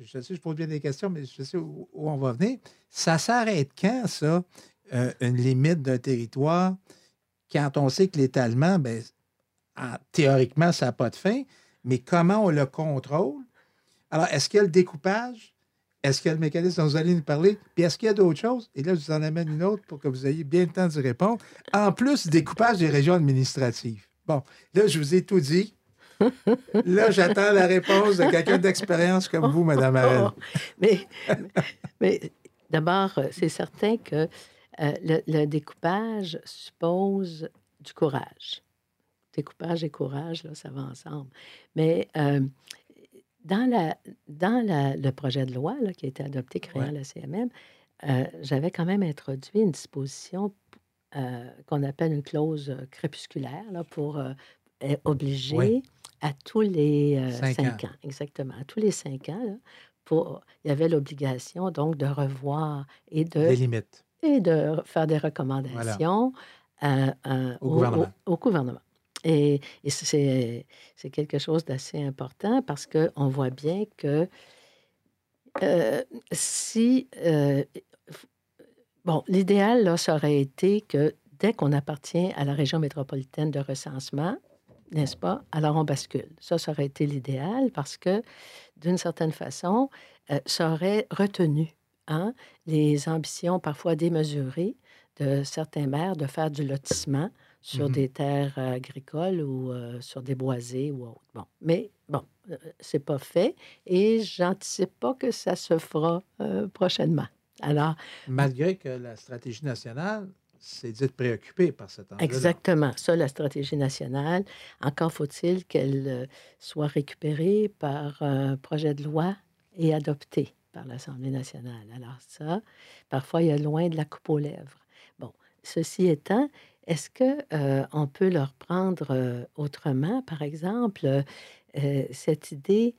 je, sais, je pose bien des questions, mais je sais où, on va venir. Ça s'arrête quand, ça? euh, une limite d'un territoire quand on sait que l'étalement, ben, théoriquement, ça n'a pas de fin, mais comment on le contrôle? Alors, est-ce qu'il y a le découpage? Est-ce qu'il y a le mécanisme dont vous allez nous parler? Puis est-ce qu'il y a d'autres choses? Et là, je vous en amène une autre pour que vous ayez bien le temps d'y répondre. En plus, découpage des régions administratives. Bon, là, je vous ai tout dit. Là, j'attends la réponse de quelqu'un d'expérience comme vous, Mme Arel. mais, mais d'abord, c'est certain que euh, le, découpage suppose du courage. Découpage et courage, là, ça va ensemble. Mais euh, dans, la, dans le projet de loi qui a été adopté créant la CMM, euh, j'avais quand même introduit une disposition qu'on appelle une clause crépusculaire là, pour obliger à tous les cinq, ans. exactement, à tous les cinq ans, pour, il y avait l'obligation donc de revoir et de... Limites. et de faire des recommandations euh, euh, au, gouvernement. Et, c'est quelque chose d'assez important parce qu'on voit bien que euh, si... bon, l'idéal, là, ça aurait été que dès qu'on appartient à la région métropolitaine de recensement, n'est-ce pas? Alors on bascule. Ça, ça aurait été l'idéal parce que, d'une certaine façon, ça aurait retenu Hein, les ambitions parfois démesurées de certains maires de faire du lotissement sur mmh des terres agricoles ou sur des boisés ou autres. Bon, mais bon, c'est pas fait et j'anticipe pas que ça se fera prochainement. Alors, malgré que la stratégie nationale s'est dite préoccupée par cet enjeu. Exactement, ça, la stratégie nationale. Encore faut-il qu'elle soit récupérée par un projet de loi et adoptée par l'Assemblée nationale. Alors ça, parfois, il y a loin de la coupe aux lèvres. Bon, ceci étant, est-ce que on peut leur prendre autrement, par exemple, cette idée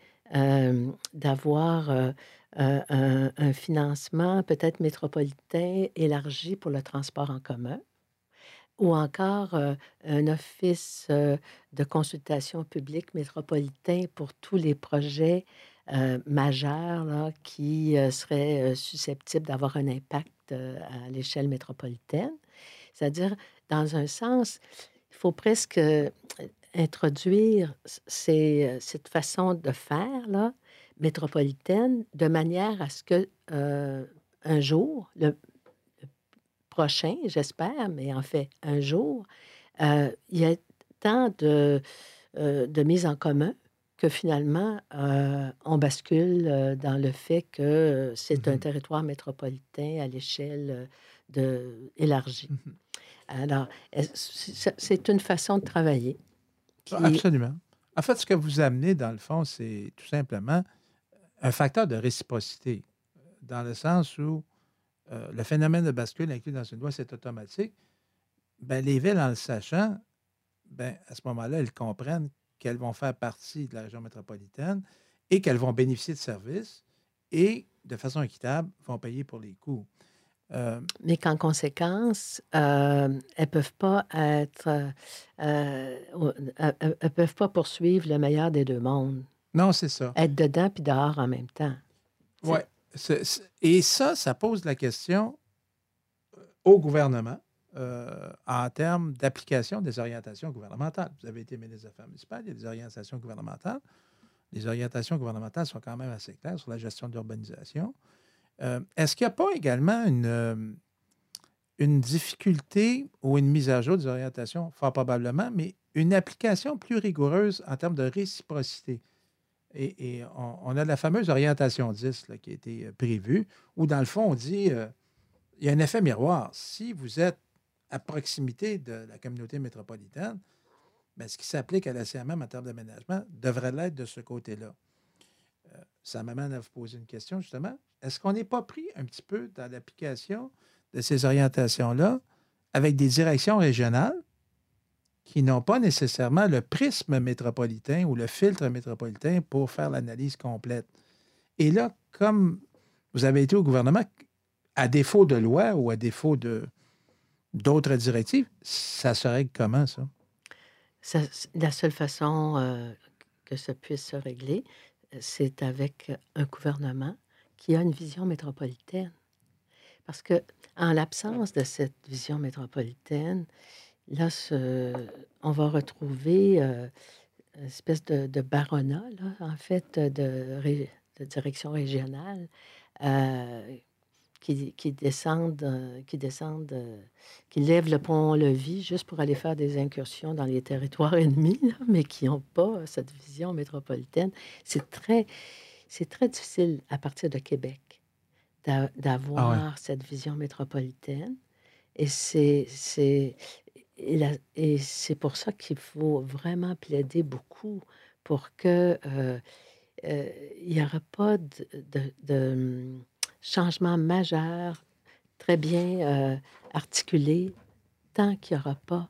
d'avoir un, financement peut-être métropolitain élargi pour le transport en commun? ou encore un office de consultation publique métropolitain pour tous les projets majeurs qui seraient susceptibles d'avoir un impact à l'échelle métropolitaine? C'est-à-dire, dans un sens, il faut presque introduire ces, cette façon de faire là, métropolitaine de manière à ce que un jour, le, prochain, j'espère, mais en fait un jour, il y a tant de, de mise en commun que finalement, euh, on bascule euh, dans le fait que c'est un mmh territoire métropolitain à l'échelle de élargie. Mmh Alors, c'est une façon de travailler. Absolument. En fait, ce que vous amenez, dans le fond, c'est tout simplement un facteur de réciprocité, dans le sens où euh, le phénomène de bascule inclus dans une loi, c'est automatique. Ben, les villes, en le sachant, ben, à ce moment-là, elles comprennent qu'elles vont faire partie de la région métropolitaine et qu'elles vont bénéficier de services et, de façon équitable, vont payer pour les coûts. Euh, Mais qu'en conséquence, euh, elles ne peuvent pas être. Euh, elles ne peuvent pas poursuivre le meilleur des deux mondes. Non, c'est ça. Être dedans puis dehors en même temps. Oui. Et ça, ça pose la question au gouvernement euh, en termes d'application des orientations gouvernementales. Vous avez été ministre des Affaires municipales, il y a des orientations gouvernementales. Les orientations gouvernementales sont quand même assez claires sur la gestion de l'urbanisation. Euh, est-ce qu'il n'y a pas également une, euh, une difficulté ou une mise à jour des orientations, fort probablement, mais une application plus rigoureuse en termes de réciprocité? Et, on, a la fameuse orientation 10 qui a été prévue, où dans le fond, on dit il y a un effet miroir. Si vous êtes à proximité de la communauté métropolitaine, mais ce qui s'applique à la CMM en termes d'aménagement devrait l'être de ce côté-là. Ça m'amène à vous poser une question, justement. Est-ce qu'on n'est pas pris un petit peu dans l'application de ces orientations-là avec des directions régionales qui n'ont pas nécessairement le prisme métropolitain ou le filtre métropolitain pour faire l'analyse complète? Et là, comme vous avez été au gouvernement, à défaut de loi ou à défaut de, d'autres directives, ça se règle comment, ça? la seule façon euh, que ça puisse se régler, c'est avec un gouvernement qui a une vision métropolitaine. Parce que en l'absence de cette vision métropolitaine, là, on va retrouver euh, une espèce de, de baronat, en fait, de, direction régionale, euh, qui, qui, descendent, euh, qui descendent, qui lèvent le pont-levis juste pour aller faire des incursions dans les territoires ennemis, mais qui n'ont pas cette vision métropolitaine. C'est très, c'est très difficile à partir de Québec d'avoir ah cette vision métropolitaine. Et c'est et, c'est pour ça qu'il faut vraiment plaider beaucoup pour que euh, euh, il n'y aura pas de, changement majeur très bien euh, articulé tant qu'il n'y aura pas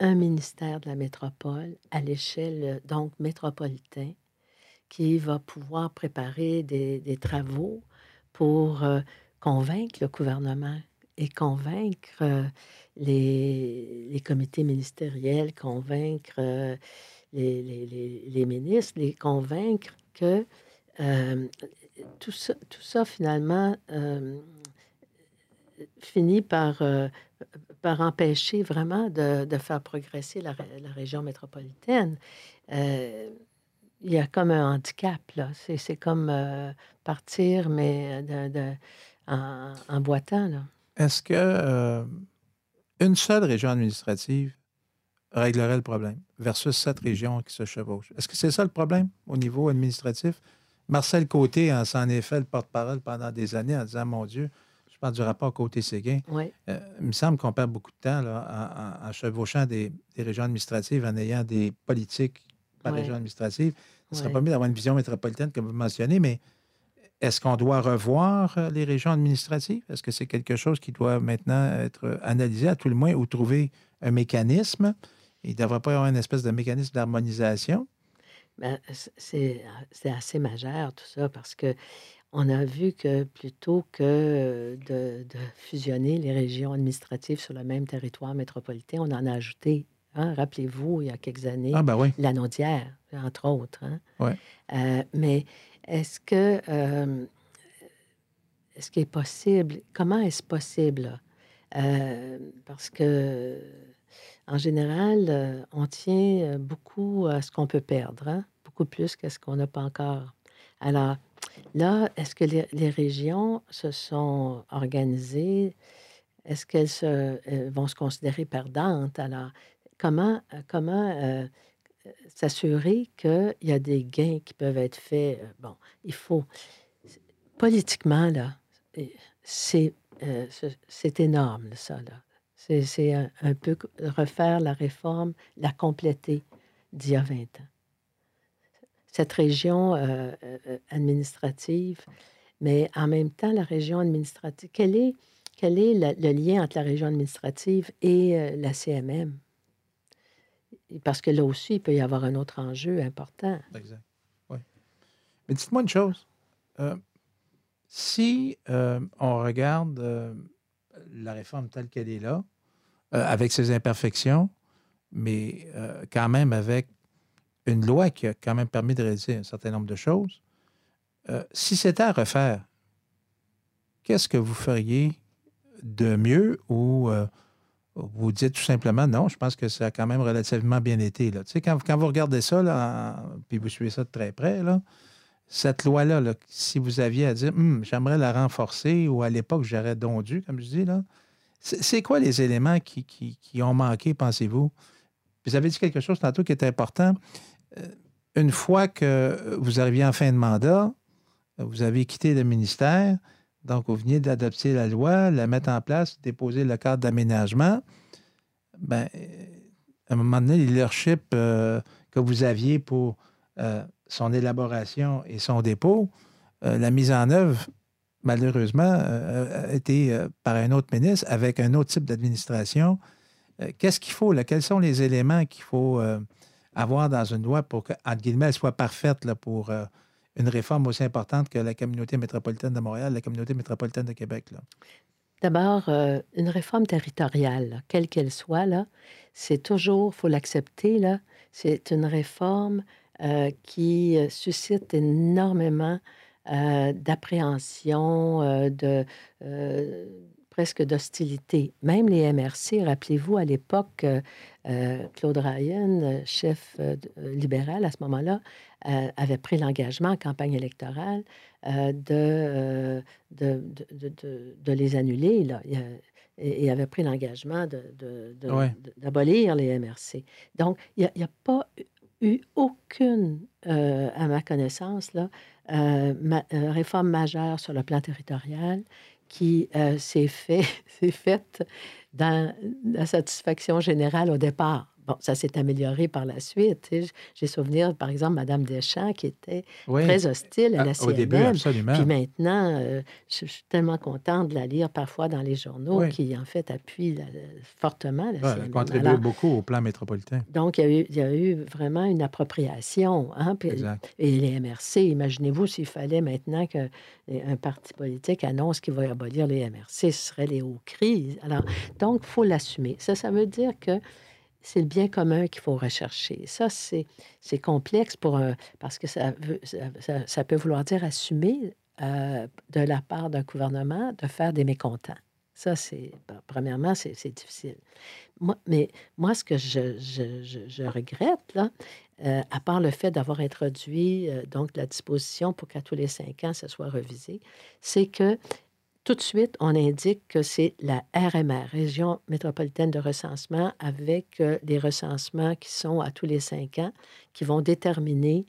un ministère de la métropole à l'échelle donc métropolitain qui va pouvoir préparer des, travaux pour convaincre le gouvernement et convaincre les, comités ministériels, convaincre les, les, ministres, les convaincre que tout, ça, tout ça, finalement, finit par, par empêcher vraiment de, de faire progresser la, la région métropolitaine il y a comme un handicap, là. C'est comme partir, mais de, en, boitant, là. Est-ce que une seule région administrative réglerait le problème versus sept régions qui se chevauchent? Est-ce que c'est ça le problème au niveau administratif? Marcel Côté s'en est fait le porte-parole pendant des années en disant, mon Dieu, je parle du rapport Côté-Séguin. Oui. il me semble qu'on perd beaucoup de temps là, en, chevauchant des, régions administratives, en ayant des politiques par région administrative. Ce ne serait pas mieux d'avoir une vision métropolitaine, comme vous mentionnez, mais est-ce qu'on doit revoir euh, les régions administratives? Est-ce que c'est quelque chose qui doit maintenant être analysé à tout le moins ou trouver un mécanisme? Il ne devrait pas y avoir une espèce de mécanisme d'harmonisation? Ben, c'est assez majeur tout ça parce que on a vu que plutôt que de, de, fusionner les régions administratives sur le même territoire métropolitain, on en a ajouté Hein, rappelez-vous, il y a quelques années, ah, ben la Naudière, entre autres. Hein. Euh, mais est-ce que euh, est-ce qu'il est possible? Comment est-ce possible? Euh, parce que en général, on tient beaucoup à ce qu'on peut perdre, hein, beaucoup plus qu'à ce qu'on n'a pas encore. Alors là, est-ce que les, régions se sont organisées? Est-ce qu'elles vont se considérer perdantes? Alors, comment, euh, comment euh, s'assurer qu'il y a des gains qui peuvent être faits? Euh, bon, il faut. Politiquement, là, c'est énorme, ça, là. C'est un, un, peu refaire la réforme, la compléter d'il y a 20 ans. Cette région administrative, mais en même temps, la région administrative, quel est, quel est le lien entre la région administrative et la CMM? Parce que là aussi, il peut y avoir un autre enjeu important. Exact. Oui. Mais dites-moi une chose. Euh, si euh, on regarde euh, la réforme telle qu'elle est là, avec ses imperfections, mais quand même avec une loi qui a quand même permis de réaliser un certain nombre de choses, si c'était à refaire, qu'est-ce que vous feriez de mieux ou vous dites tout simplement non, je pense que ça a quand même relativement bien été. Là. Tu sais, quand, vous regardez ça, là, puis vous suivez ça de très près, là, cette loi-là, si vous aviez à dire hum, j'aimerais la renforcer ou à l'époque j'aurais donc dû, comme je dis, là, c'est quoi les éléments qui, ont manqué, pensez-vous? Vous avez dit quelque chose tantôt qui est important. Euh, une fois que vous arriviez en fin de mandat, vous avez quitté le ministère, donc, vous venez d'adopter la loi, la mettre en place, déposer le cadre d'aménagement. Ben, à un moment donné, le leadership euh, que vous aviez pour euh, son élaboration et son dépôt, la mise en œuvre, malheureusement, a été par un autre ministre avec un autre type d'administration. Qu'est-ce qu'il faut? Là? Quels sont les éléments qu'il faut avoir dans une loi pour que, soit parfaite là, pour une réforme aussi importante que la communauté métropolitaine de Montréal, la communauté métropolitaine de Québec? D'abord, euh, une réforme territoriale, quelle qu'elle soit, c'est toujours, il faut l'accepter, c'est une réforme euh, qui euh, suscite énormément d'appréhension, de presque d'hostilité. Même les MRC, rappelez-vous, à l'époque, Claude Ryan, chef libéral à ce moment-là, avait pris l'engagement en campagne électorale de, de, de, les annuler. Là. Et, avait pris l'engagement d'abolir les MRC. Donc, il n'y a, pas eu aucune, à ma connaissance, là, réforme majeure sur le plan territorial qui s'est fait, faite dans la satisfaction générale au départ. Bon, ça s'est amélioré par la suite. J'ai souvenir, par exemple, Mme Deschamps, qui était très hostile à la CNM. Au début, absolument. Puis maintenant, euh, je, suis tellement contente de la lire parfois dans les journaux, qui, en fait, appuie fortement la CNM. Elle contribue beaucoup au plan métropolitain. Donc, il y a eu, il y a eu vraiment une appropriation. Hein, et les MRC, imaginez-vous s'il fallait maintenant qu'un parti politique annonce qu'il va abolir les MRC, ce serait les hauts cris. Alors, donc, il faut l'assumer. Ça, ça veut dire que c'est le bien commun qu'il faut rechercher. Ça, c'est, complexe pour parce que ça, veut, ça, peut vouloir dire assumer euh, de la part d'un gouvernement de faire des mécontents. Ça, c'est, premièrement, c'est, difficile. Moi, mais moi, ce que je, je, je, regrette, là, euh, à part le fait d'avoir introduit euh, donc la disposition pour qu'à tous les cinq ans, ça soit revisé, c'est que tout de suite, on indique que c'est la RMR, Région métropolitaine de recensement, avec euh, les recensements qui sont à tous les cinq ans, qui vont déterminer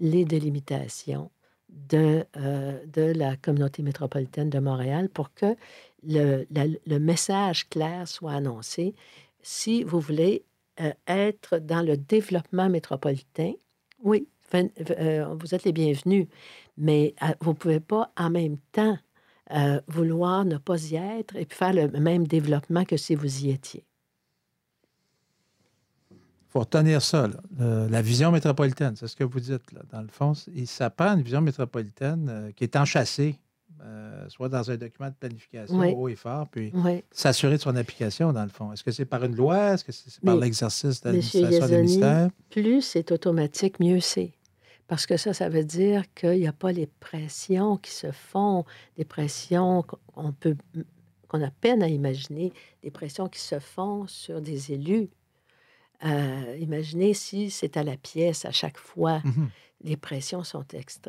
les délimitations de, euh, de la communauté métropolitaine de Montréal pour que le, le message clair soit annoncé. Si vous voulez euh, être dans le développement métropolitain, oui, vous êtes les bienvenus, mais vous ne pouvez pas en même temps euh, vouloir ne pas y être et puis faire le même développement que si vous y étiez? Il faut retenir ça, la vision métropolitaine, c'est ce que vous dites. Là. Dans le fond, ça prend une vision métropolitaine euh, qui est enchâssée, euh, soit dans un document de planification haut et fort, puis s'assurer de son application, dans le fond. Est-ce que c'est par une loi? Est-ce que c'est par l'exercice de l'administration du ministère? Plus c'est automatique, mieux c'est. Parce que ça, ça veut dire qu'il n'y a pas les pressions qui se font, des pressions qu'on peut qu'on a peine à imaginer, des pressions qui se font sur des élus. Euh, imaginez si c'est à la pièce à chaque fois. Mmh les pressions sont,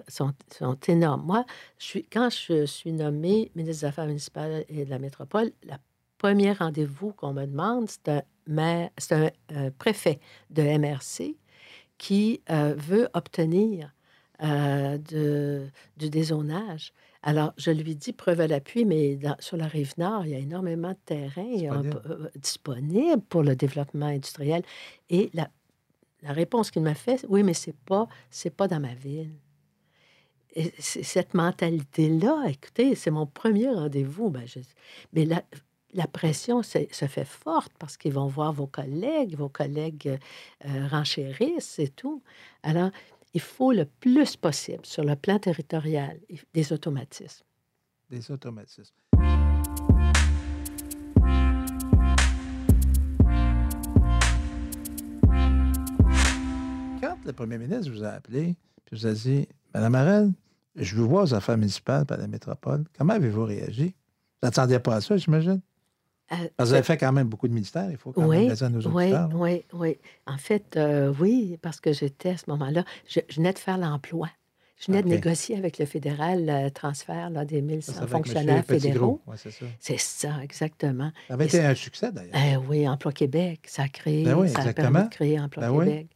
sont, sont, énormes. Moi, je suis, quand je suis nommée ministre des Affaires municipales et de la métropole, le premier rendez-vous qu'on me demande, c'est un, préfet de MRC qui euh, veut obtenir euh, de, du dézonage. Alors, je lui dis preuve à l'appui, mais sur la rive nord, il y a énormément de terrain disponible, euh, pour le développement industriel. Et la, la réponse qu'il m'a faite, oui, mais c'est pas, c'est pas dans ma ville. Et cette mentalité-là, écoutez, c'est mon premier rendez-vous. Ben, mais là, la pression se, fait forte parce qu'ils vont voir vos collègues, vos collègues euh, renchérissent et tout. Alors, il faut le plus possible, sur le plan territorial, des automatismes. Des automatismes. Quand le premier ministre vous a appelé, puis vous a dit Madame Arel, je veux voir aux affaires municipales par la métropole, comment avez-vous réagi? Vous n'attendiez pas à ça, j'imagine? Euh, vous avez fait quand même beaucoup de ministères, il faut quand oui, même à nos oui, Oui, oui. En fait, euh, oui, parce que j'étais à ce moment-là, je, venais de faire l'emploi. Je venais de négocier avec le fédéral le transfert là, des 1100 fonctionnaires fédéraux. c'est ça. exactement. Ça avait été un succès, d'ailleurs. Eh oui, Emploi Québec, ça a créé, ben ça a permis de créer Emploi ben Québec.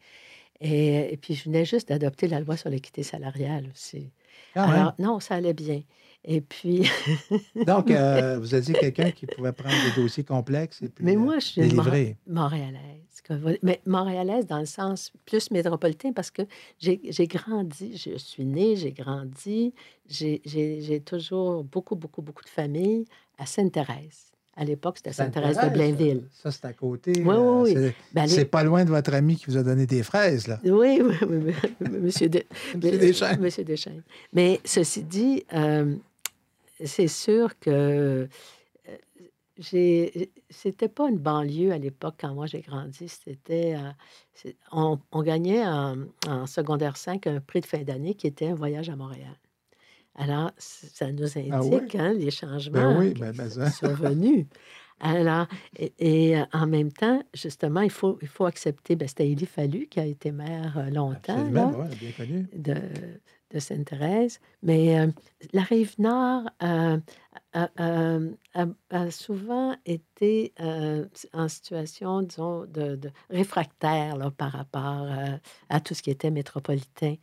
Et, et, puis, je venais juste d'adopter la loi sur l'équité salariale aussi. Alors, non, ça allait bien. Et puis. Donc, euh, vous avez dit quelqu'un qui pouvait prendre des dossiers complexes et puis. Mais moi, je suis montréalaise. Mais montréalaise dans le sens plus métropolitain parce que j'ai grandi, je suis née, j'ai grandi, j'ai toujours beaucoup, beaucoup, beaucoup de familles à Sainte-Thérèse. À l'époque, c'était Sainte-Thérèse de Blainville. Ça, c'est à côté. Oui, oui, oui. Ben, c'est pas loin de votre ami qui vous a donné des fraises, là. Oui, oui, oui, monsieur, de... monsieur Deschênes. Monsieur. Mais ceci dit, euh, c'est sûr que euh, j'ai, c'était pas une banlieue à l'époque quand moi j'ai grandi. C'était, euh, on, gagnait en, secondaire 5 un prix de fin d'année qui était un voyage à Montréal. Alors, ça nous Ah oui? indique hein, les Ben changements oui, qui ben, mais qui ça. sont venus. Alors, et, et, euh, en même temps, justement, il faut, il faut accepter, ben, c'était Élie Fallu qui a été maire longtemps, Absolument, là, ouais, bien connu. de, de Sainte-Thérèse. Mais euh, la Rive-Nord euh, a, souvent été euh, en situation, disons, de, réfractaire par rapport à tout ce qui était métropolitain.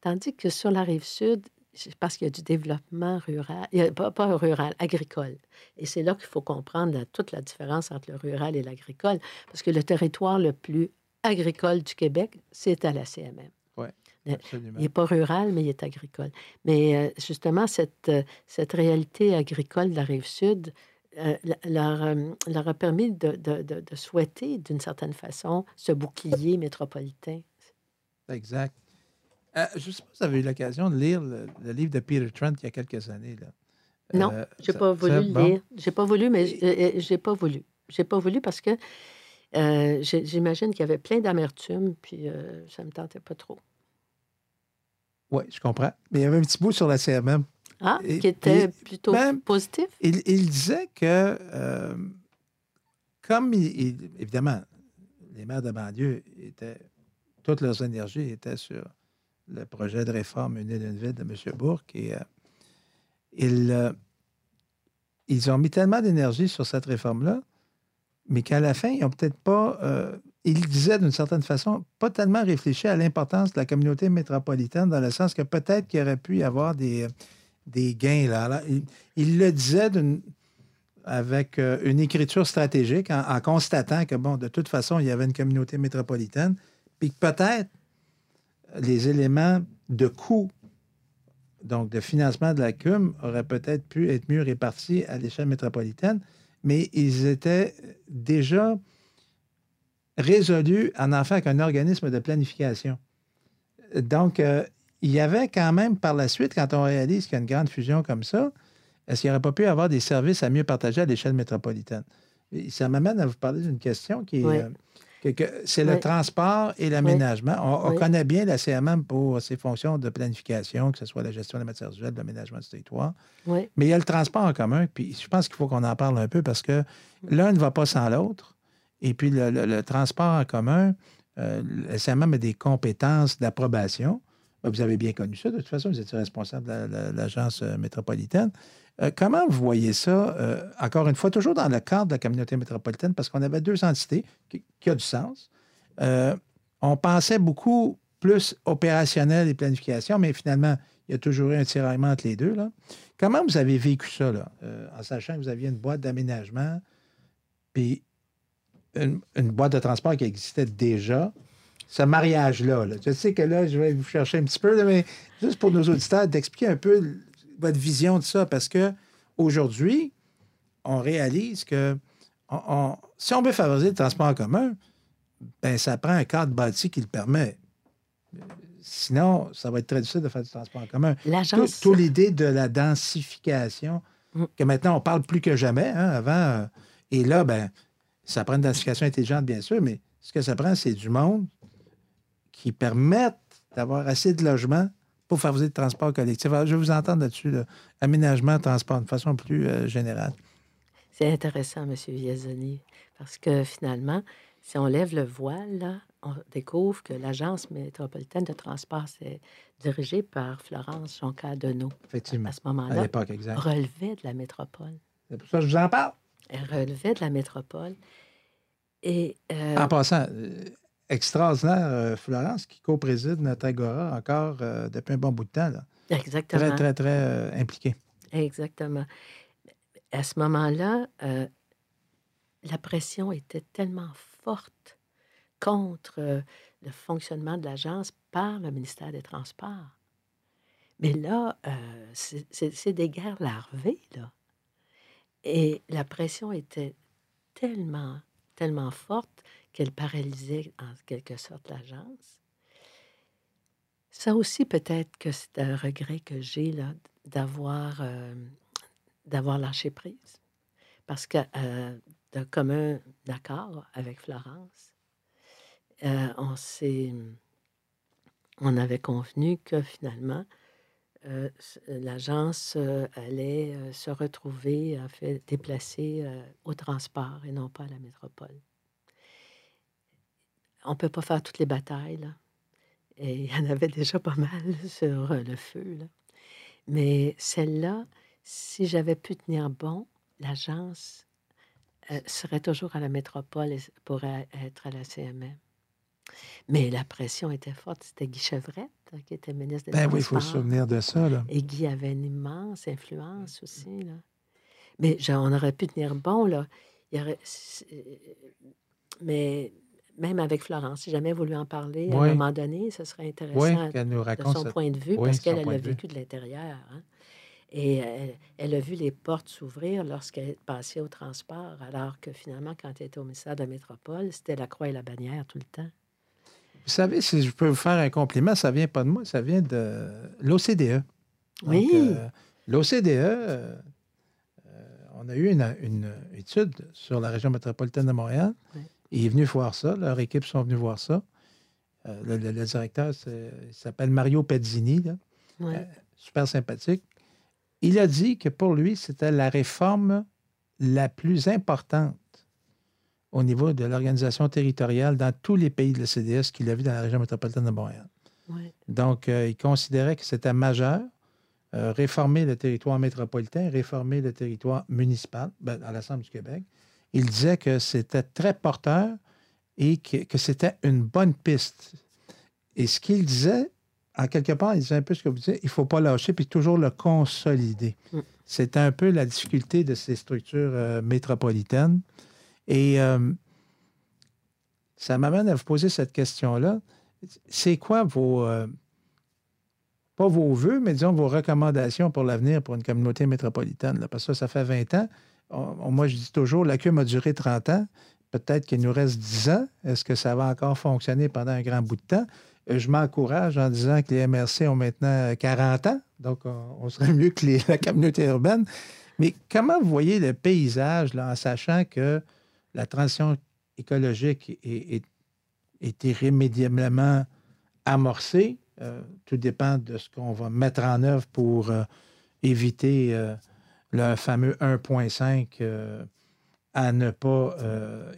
Tandis que sur la Rive-Sud, c'est parce qu'il y a du développement rural, pas, pas rural, agricole. Et c'est là qu'il faut comprendre toute la différence entre le rural et l'agricole, parce que le territoire le plus agricole du Québec, c'est à la CMM. Absolument. Il n'est pas rural, mais il est agricole. Mais euh, justement, cette, euh, cette réalité agricole de la rive sud euh, leur, euh, leur a permis de, de- de- de souhaiter, d'une certaine façon, ce bouclier métropolitain. Exact. Euh, je ne sais pas si vous avez eu l'occasion de lire le, le livre de Peter Trent il y a quelques années. Là. Non, Euh, j'ai ça- pas voulu ça- le bon. lire. J'ai pas voulu, mais euh, euh, j'ai pas voulu. J'ai pas voulu parce que euh, j'imagine qu'il y avait plein d'amertume, puis euh, ça me tentait pas trop. Oui, je comprends. Mais il y avait un petit bout sur la CMM. Ah, Et- qui était plutôt positif? Il, il disait que, euh, comme il, il- évidemment, les maires de banlieue étaient, toutes leurs énergies étaient sur le projet de réforme Une île, une ville de M. Bourque, et euh, ils, euh, ils ont mis tellement d'énergie sur cette réforme-là, mais qu'à la fin, ils n'ont peut-être pas, euh, il disait d'une certaine façon, pas tellement réfléchi à l'importance de la communauté métropolitaine, dans le sens que peut-être qu'il aurait pu y avoir des, des gains. Là. Il, le disait avec euh, une écriture stratégique, en, en constatant que, bon, de toute façon, il y avait une communauté métropolitaine, puis que peut-être les éléments de coût, donc de financement de la CUM, auraient peut-être pu être mieux répartis à l'échelle métropolitaine, mais ils étaient déjà résolus en en faire qu'un organisme de planification. Donc, euh, il y avait quand même par la suite, quand on réalise qu'il y a une grande fusion comme ça, est-ce qu'il n'y aurait pas pu avoir des services à mieux partager à l'échelle métropolitaine? Ça m'amène à vous parler d'une question qui est, Oui. euh, que- que- c'est le transport et l'aménagement. On, connaît bien la CMM pour ses fonctions de planification, que ce soit la gestion des matières usuelles, l'aménagement du territoire. Oui. Mais il y a le transport en commun, puis je pense qu'il faut qu'on en parle un peu parce que l'un ne va pas sans l'autre. Et puis le, transport en commun, euh, le SMM a des compétences d'approbation. Ben, Vous avez bien connu ça. De toute façon, vous étiez responsable de la- la- l'agence euh, métropolitaine. Euh, comment vous voyez ça, euh, encore une fois, toujours dans le cadre de la communauté métropolitaine, parce qu'on avait deux entités qui, qui a du sens. On pensait beaucoup plus opérationnel et planification, mais finalement, il y a toujours eu un tiraillement entre les deux. Comment vous avez vécu ça, en sachant que vous aviez une boîte d'aménagement, puis une, une boîte de transport qui existait déjà? Ce mariage-là. là. Je sais que là, je vais vous chercher un petit peu, mais juste pour nos auditeurs, d'expliquer un peu votre vision de ça, parce que aujourd'hui, on réalise que on- on- si on veut favoriser le transport en commun, ben, ça prend un cadre bâti qui le permet. Sinon, ça va être très difficile de faire du transport en commun. Tout, L'agence. tout l'idée de la densification, Mm. que maintenant on parle plus que jamais. hein, avant, euh, et là, ben, ça prend une densification intelligente, bien sûr, mais ce que ça prend, c'est du monde qui permette d'avoir assez de logements pour favoriser le transport collectif. Alors, je vais vous entendre là-dessus, là. aménagement, transport, de façon plus euh, générale. C'est intéressant, M. Viazoni, parce que finalement, si on lève le voile, là, on découvre que l'Agence métropolitaine de transport, c'est dirigée par Florence Jonca-Deneau. Effectivement. À ce moment-là, relevait de la métropole. C'est pour ça que je vous en parle. Elle relevait de la métropole. Et euh, En passant, euh, extraordinaire, euh, Florence, qui co-préside notre Agora encore euh, depuis un bon bout de temps. Là. exactement. Très, très, très euh, impliqué. Exactement. À ce moment-là, la pression était tellement forte contre le fonctionnement de l'agence par le ministère des Transports. Mais là, c'est des guerres larvées, là. Et la pression était tellement, tellement forte qu'elle paralysait en quelque sorte l'agence. Ça aussi, peut-être que c'est un regret que j'ai, là, d'avoir euh, d'avoir lâché prise. Parce que euh, d'un commun accord avec Florence, euh, on s'est on avait convenu que finalement, l'agence allait se retrouver, en fait, déplacée au transport et non pas à la métropole. On ne peut pas faire toutes les batailles, là. Et il y en avait déjà pas mal sur le feu, là. Mais celle-là, si j'avais pu tenir bon, l'agence serait toujours à la métropole et pourrait être à la CMM. Mais la pression était forte. C'était Guy Hein, qui était ministre des ben oui, il faut se souvenir de ça. Là. Et Guy avait une immense influence aussi. Là. Mais on aurait pu tenir bon. Là. Il aurait, mais même avec Florence, si jamais voulu en parler, à un moment donné, ce serait intéressant nous de son point de vue, parce qu'elle a vécu de l'intérieur. Hein. Et elle, a vu les portes s'ouvrir lorsqu'elle est passée au transport, alors que finalement, quand elle était au ministère de la Métropole, c'était la croix et la bannière tout le temps. Vous savez, si je peux vous faire un compliment, ça vient pas de moi, ça vient de l'OCDE. Oui. Euh, L'OCDE, euh, on a eu une, étude sur la région métropolitaine de Montréal. Il est venu voir ça. Leur équipe sont venus voir ça. Euh, le, directeur, il s'appelle Mario Pezzini. super sympathique. Il a dit que pour lui, c'était la réforme la plus importante au niveau de l'organisation territoriale dans tous les pays de la CDS qu'il a vu dans la région métropolitaine de Montréal. Donc, euh, il considérait que c'était majeur, euh, réformer le territoire métropolitain, réformer le territoire municipal ben, à l'Assemblée du Québec. Il disait que c'était très porteur et que, c'était une bonne piste. Et ce qu'il disait, en quelque part, il disait un peu ce que vous dites, il ne faut pas lâcher, puis toujours le consolider. Mm. C'est un peu la difficulté de ces structures euh, métropolitaines. Et euh, ça m'amène à vous poser cette question-là. C'est quoi vos, euh, pas vos voeux, mais disons vos recommandations pour l'avenir pour une communauté métropolitaine? Parce que ça, fait 20 ans. moi, je dis toujours, la CUM a duré 30 ans. Peut-être qu'il nous reste 10 ans. Est-ce que ça va encore fonctionner pendant un grand bout de temps? Euh, je m'encourage en disant que les MRC ont maintenant 40 ans, donc on, serait mieux que la communauté urbaine. Mais comment vous voyez le paysage là, en sachant que la transition écologique est, irrémédiablement amorcée. Euh, tout dépend de ce qu'on va mettre en œuvre pour euh, éviter euh, le fameux 1,5 à ne pas,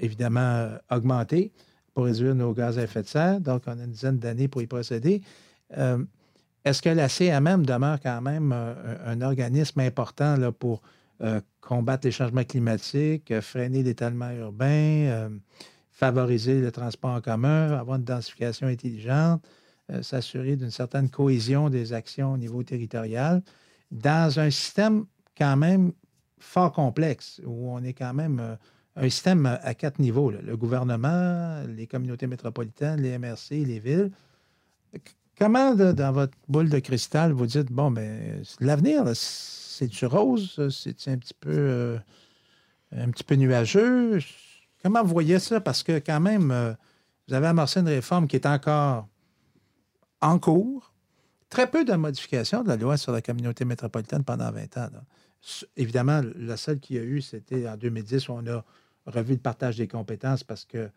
évidemment, augmenter pour réduire nos gaz à effet de serre. Donc, on a une dizaine d'années pour y procéder. Est-ce que la CMM demeure quand même un, organisme important là, pour euh, combattre les changements climatiques, euh, freiner l'étalement urbain, euh, favoriser le transport en commun, avoir une densification intelligente, s'assurer d'une certaine cohésion des actions au niveau territorial, dans un système quand même fort complexe, où on est quand même un système à quatre niveaux. Le gouvernement, les communautés métropolitaines, les MRC, les villes. Comment, dans votre boule de cristal, vous dites, bon, mais ben, l'avenir, c'est-tu rose? C'est un petit peu euh, un petit peu nuageux? Comment vous voyez ça? Parce que quand même, euh, vous avez amorcé une réforme qui est encore en cours. Très peu de modifications de la loi sur la communauté métropolitaine pendant 20 ans. Évidemment, la seule qu'il y a eu, c'était en 2010 où on a revu le partage des compétences parce que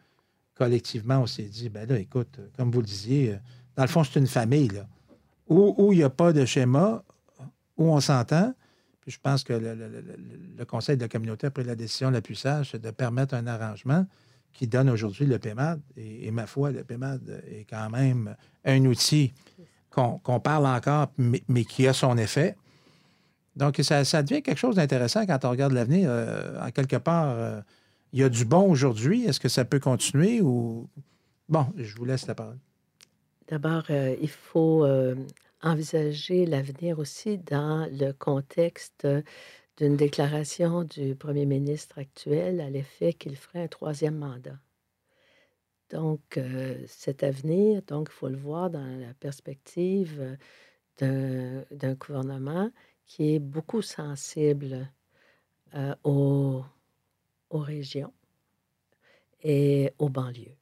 collectivement, on s'est dit, ben là, écoute, comme vous le disiez, euh, dans le fond, c'est une famille, là, où il n'y a pas de schéma, où on s'entend, je pense que le, Conseil de la communauté a pris la décision la plus sage, de permettre un arrangement qui donne aujourd'hui le PEMAD. Et, ma foi, le PEMAD est quand même un outil qu'on parle encore, mais, qui a son effet. Donc, ça, devient quelque chose d'intéressant quand on regarde l'avenir. Euh, en quelque part, euh, il y a du bon aujourd'hui. Est-ce que ça peut continuer ou... Bon, je vous laisse la parole. D'abord, euh, il faut envisager l'avenir aussi dans le contexte d'une déclaration du premier ministre actuel à l'effet qu'il ferait un troisième mandat. Donc, euh, cet avenir, donc, il faut le voir dans la perspective d'un gouvernement qui est beaucoup sensible euh, aux, régions et aux banlieues.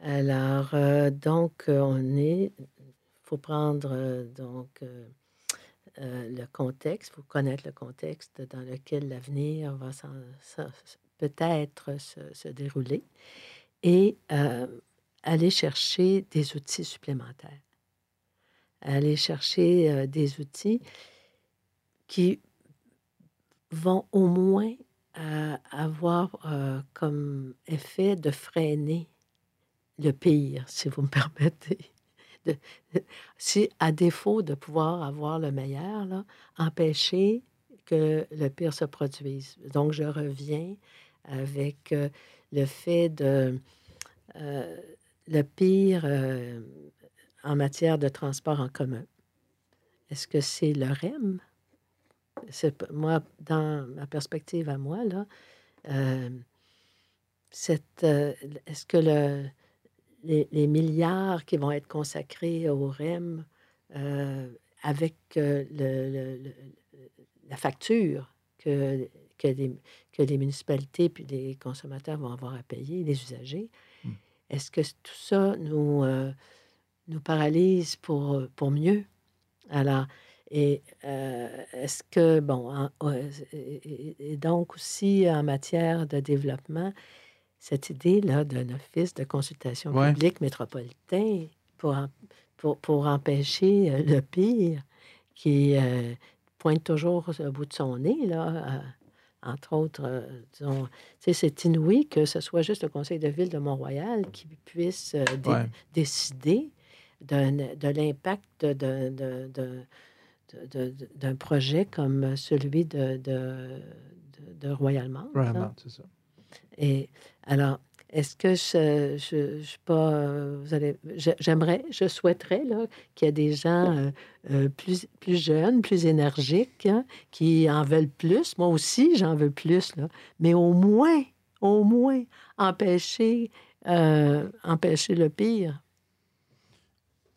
Alors, euh, donc, on est faut prendre euh, donc euh, euh, le contexte, faut connaître le contexte dans lequel l'avenir va peut-être se, dérouler et aller chercher des outils supplémentaires. aller chercher des outils qui vont au moins avoir comme effet de freiner le pire, si vous me permettez. si, à défaut de pouvoir avoir le meilleur, empêcher que le pire se produise. Donc, je reviens avec le fait de le pire en matière de transport en commun. Est-ce que c'est le REM? Moi, dans ma perspective à moi, là, euh, est-ce que le, les, milliards qui vont être consacrés au REM euh, avec le, la facture que, que, les, que les municipalités puis les consommateurs vont avoir à payer, les usagers, hmm. est-ce que tout ça nous, euh, nous paralyse pour, pour mieux? Alors, et euh, est-ce que, bon, et, donc aussi en matière de développement, cette idée-là d'un office de consultation publique métropolitain pour, pour, pour, empêcher euh, le pire qui pointe toujours au bout de son nez, là, entre autres, euh, disons, c'est inouï que ce soit juste le conseil de ville de Mont-Royal qui puisse euh, décider de l'impact d'un projet comme celui de, de, de Royal Mount. Royal Mount, c'est ça. Et alors, est-ce que je, je, je, pas, vous allez, j'aimerais, je souhaiterais là, qu'il y ait des gens euh, euh, plus, plus jeunes, plus énergiques, hein, qui en veulent plus. Moi aussi, j'en veux plus, mais au moins, au moins, empêcher, euh, empêcher le pire.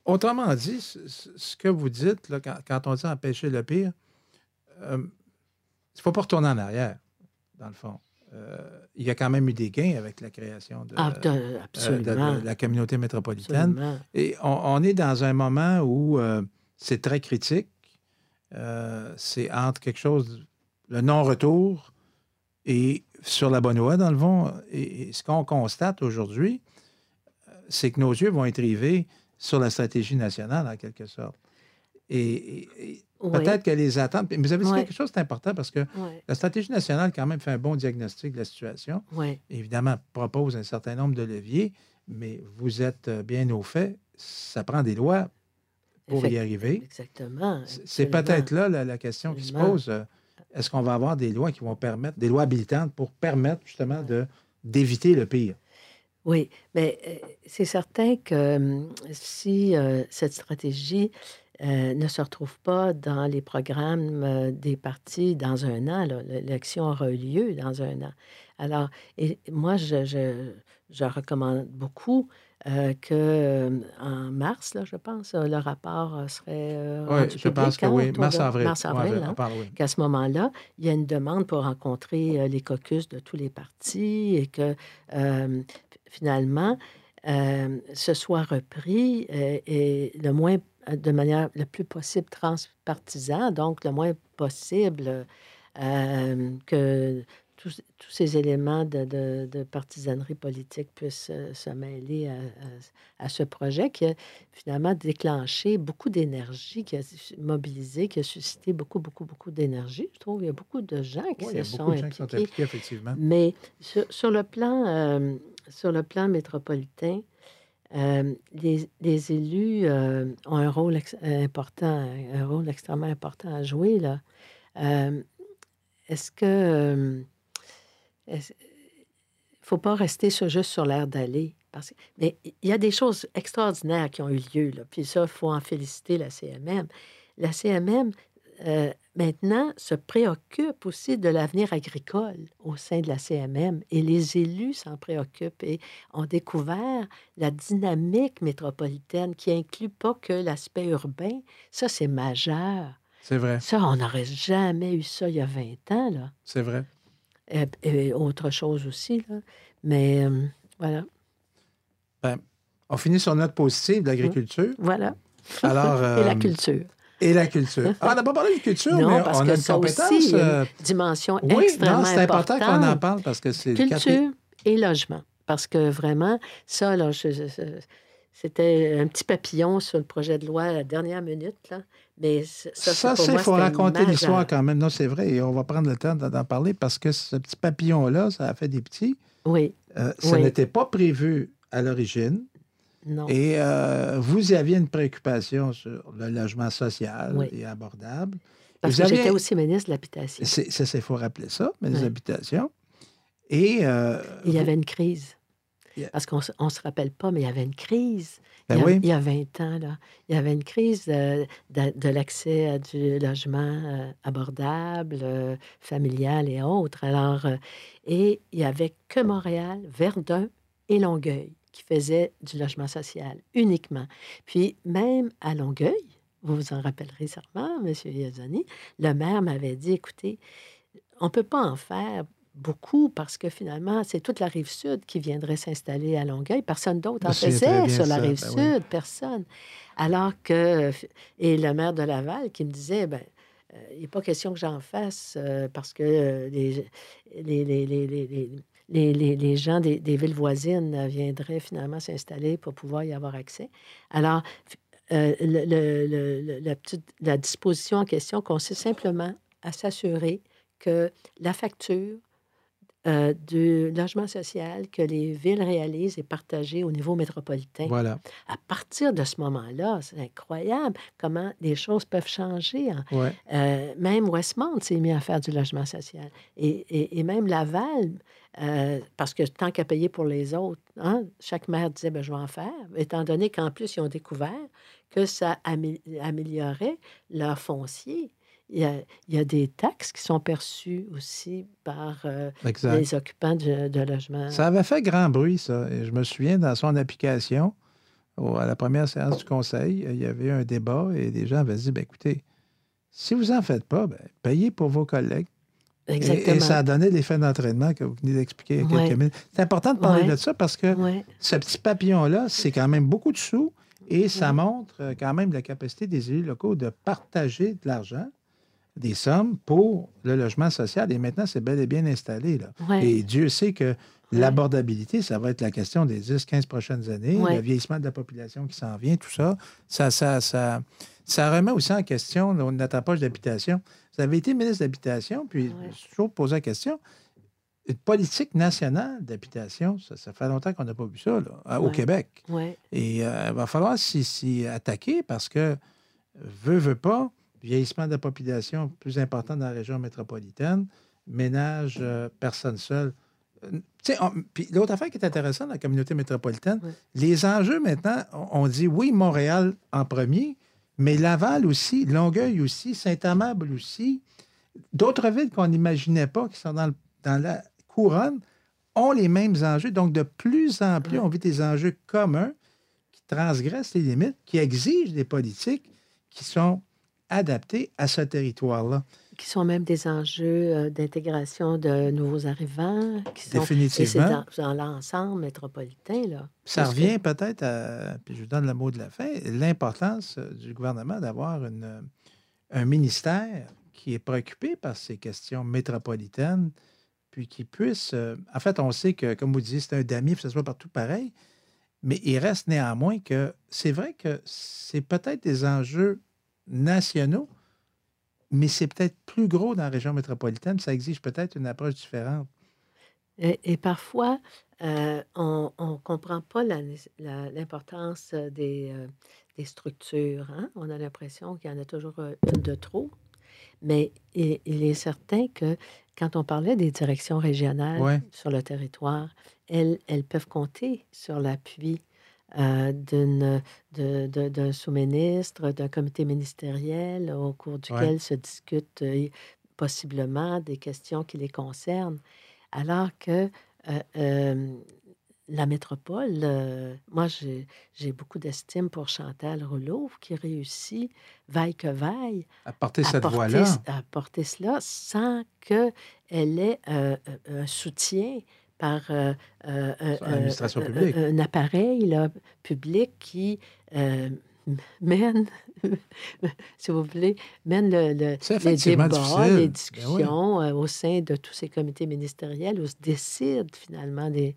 Autrement dit, ce que vous dites, quand, quand, on dit empêcher le pire, il ne faut pas retourner en arrière, dans le fond. Euh, il y a quand même eu des gains avec la création de, ah, euh, la communauté métropolitaine. Et on, est dans un moment où euh, c'est très critique. c'est entre quelque chose, le non-retour et sur la bonne voie, dans le fond. Et, ce qu'on constate aujourd'hui, c'est que nos yeux vont être rivés sur la stratégie nationale, en quelque sorte. et Peut-être que les attentes. Mais vous avez dit quelque chose d'important parce que la stratégie nationale, quand même, fait un bon diagnostic de la situation. Évidemment, propose un certain nombre de leviers, mais vous êtes euh, bien au fait. Ça prend des lois pour y arriver. Exactement. C'est peut-être là la, question qui se pose. Euh, est-ce qu'on va avoir des lois qui vont permettre, des lois habilitantes pour permettre justement de d'éviter le pire? Oui, mais euh, c'est certain que hum, si cette stratégie euh, ne se retrouve pas dans les programmes euh, des partis dans un an. L'élection aura eu lieu dans un an. Alors, et moi, je, je, recommande beaucoup euh, que en mars, là, je pense, le rapport serait oui, je pense que oui, mars-avril. Mars-avril, hein, qu'à ce moment-là, il y a une demande pour rencontrer les caucus de tous les partis et que finalement, ce soit repris et le moins de manière le plus possible transpartisan, donc le moins possible euh, que tous, ces éléments de, partisanerie politique puissent euh, se mêler à, ce projet qui a finalement déclenché beaucoup d'énergie, qui a mobilisé, qui a suscité beaucoup, beaucoup, beaucoup d'énergie. Je trouve qu'il y a beaucoup de gens qui se sont, impliqués. effectivement. Mais sur, le plan, euh, sur le plan métropolitain, euh, les, élus euh, ont un rôle important, un rôle extrêmement important à jouer. Là. Euh, est-ce que. Il ne faut pas rester juste sur l'air d'aller? Parce... Mais il y a des choses extraordinaires qui ont eu lieu. Là. Puis ça, il faut en féliciter la CMM. La CMM, euh, maintenant se préoccupe aussi de l'avenir agricole au sein de la CMM et les élus s'en préoccupent et ont découvert la dynamique métropolitaine qui inclut pas que l'aspect urbain. Ça, c'est majeur. C'est vrai. Ça, on n'aurait jamais eu ça il y a 20 ans. là. C'est vrai. Et, autre chose aussi. Là. Mais euh, voilà. Ben, on finit sur notre positive d'agriculture. Voilà. Alors, et la euh, culture. Et la culture. Ah, on n'a pas parlé de culture, non, mais parce on que a une ça compétence. Aussi, une dimension oui, extrêmement c'est important qu'on en parle parce que c'est culture et logement. Parce que vraiment, ça, là, c'était un petit papillon sur le projet de loi à la dernière minute. Là. Mais ça, ça il faut raconter l'histoire quand même. Non, c'est vrai. Et on va prendre le temps d'en parler parce que ce petit papillon-là, ça a fait des petits. Oui. Euh, ça n'était pas prévu à l'origine. Non. Et euh, vous aviez une préoccupation sur le logement social et abordable. Parce que j'étais aussi ministre de l'Habitation. C'est, il faut rappeler ça, ministre de l'Habitation. Et. Euh, il y avait une crise. Parce qu'on ne se rappelle pas, mais il y avait une crise. Ben il, y a, 20 ans, là, il y avait une crise de, de, l'accès à du logement euh, abordable, euh, familial et autres. Alors, euh, et il n'y avait que Montréal, Verdun et Longueuil qui faisaient du logement social uniquement. Puis même à Longueuil, vous vous en rappellerez sûrement, M. Yazani, le maire m'avait dit, écoutez, on ne peut pas en faire beaucoup parce que finalement, c'est toute la rive sud qui viendrait s'installer à Longueuil. Personne d'autre en faisait sur la rive ben sud, personne. Alors que, et le maire de Laval qui me disait, ben, euh, il n'est pas question que j'en fasse euh, parce que les, les, les, les, les gens des, villes voisines viendraient finalement s'installer pour pouvoir y avoir accès. Alors, euh, la disposition en question consiste simplement à s'assurer que la facture euh, du logement social que les villes réalisent et partagées au niveau métropolitain. Voilà. À partir de ce moment-là, c'est incroyable comment les choses peuvent changer. Hein. Euh, même Westmont s'est mis à faire du logement social. Et, et, même Laval, euh, parce que tant qu'à payer pour les autres, hein, chaque maire disait ben, Je vais en faire, étant donné qu'en plus, ils ont découvert que ça améliorait leur foncier il y, a, des taxes qui sont perçues aussi par euh, les occupants de, de logements. Ça avait fait grand bruit, ça. Et je me souviens, dans son application, à la première séance du conseil, il y avait un débat et des gens avaient dit ben, écoutez, si vous n'en faites pas, ben, payez pour vos collègues. Exactement. Et, ça a donné l'effet d'entraînement que vous venez d'expliquer il y a quelques minutes. C'est important de parler de ça parce que ce petit papillon-là, c'est quand même beaucoup de sous et ça montre euh, quand même la capacité des élus locaux de partager de l'argent des sommes pour le logement social. Et maintenant, c'est bel et bien installé. Là. Et Dieu sait que l'abordabilité, ça va être la question des 10-15 prochaines années, le vieillissement de la population qui s'en vient, tout ça. Ça, ça, ça, ça remet aussi en question notre approche d'habitation. Vous avez été ministre d'Habitation, puis je toujours posé la question. Une politique nationale d'habitation, ça, fait longtemps qu'on n'a pas vu ça là, au Québec. Et euh, il va falloir s'y attaquer parce que, veut, veut pas, vieillissement de la population plus important dans la région métropolitaine, ménage, euh, personnes seules. Euh, puis l'autre affaire qui est intéressante dans la communauté métropolitaine, les enjeux maintenant, on, dit oui, Montréal en premier, mais Laval aussi, Longueuil aussi, Saint-Amable aussi, d'autres villes qu'on n'imaginait pas qui sont dans, dans, la couronne ont les mêmes enjeux. Donc, de plus en plus, on vit des enjeux communs qui transgressent les limites, qui exigent des politiques qui sont adaptés à ce territoire-là. Qui sont même des enjeux euh, d'intégration de nouveaux arrivants. Qui sont, Définitivement. Dans, l'ensemble métropolitain. Là, Ça revient peut-être à, puis je vous donne le mot de la fin, l'importance euh, du gouvernement d'avoir une, un ministère qui est préoccupé par ces questions métropolitaines, puis qui puisse... Euh, en fait, on sait que, comme vous disiez, c'est un damier, que ce soit partout pareil, mais il reste néanmoins que c'est vrai que c'est peut-être des enjeux nationaux, mais c'est peut-être plus gros dans la région métropolitaine. Ça exige peut-être une approche différente. Et, parfois, euh, on ne comprend pas l'importance des, euh, des, structures. Hein. On a l'impression qu'il y en a toujours euh, une de trop. Mais il, est certain que quand on parlait des directions régionales sur le territoire, elles, elles peuvent compter sur l'appui euh, d'un sous-ministre, d'un comité ministériel au cours duquel se discutent euh, possiblement des questions qui les concernent. Alors que euh, la métropole, moi, j'ai beaucoup d'estime pour Chantal Rouleau, qui réussit, vaille que vaille, à porter cette voix-là. À porter cela sans qu'elle ait un soutien par euh, euh, un, appareil là, public qui, mène, si vous voulez, mène le, le- les débats, difficile. Ben les oui. discussions euh, au sein de tous ces comités ministériels où se décident finalement les,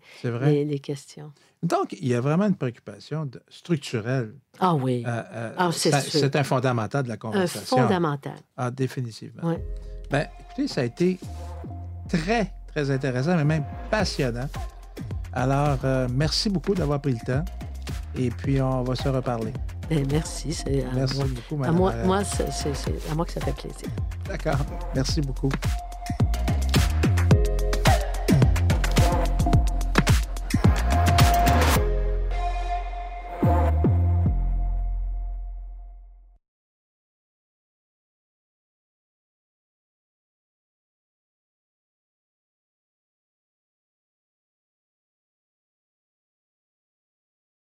questions. Donc, il y a vraiment une préoccupation de- structurelle. Ah oui, Euh, euh, Ah, c'est ça- sûr. c'est un fondamental de la un conversation. fondamental. Ah, définitivement. Oui. Ben, écoutez, ça a été très, très intéressant, mais même passionnant. Alors, euh, merci beaucoup d'avoir pris le temps. Et puis, on va se reparler. Ben, merci. C'est à Merci moi, beaucoup, à moi, c'est à moi que ça fait plaisir. D'accord. Merci beaucoup.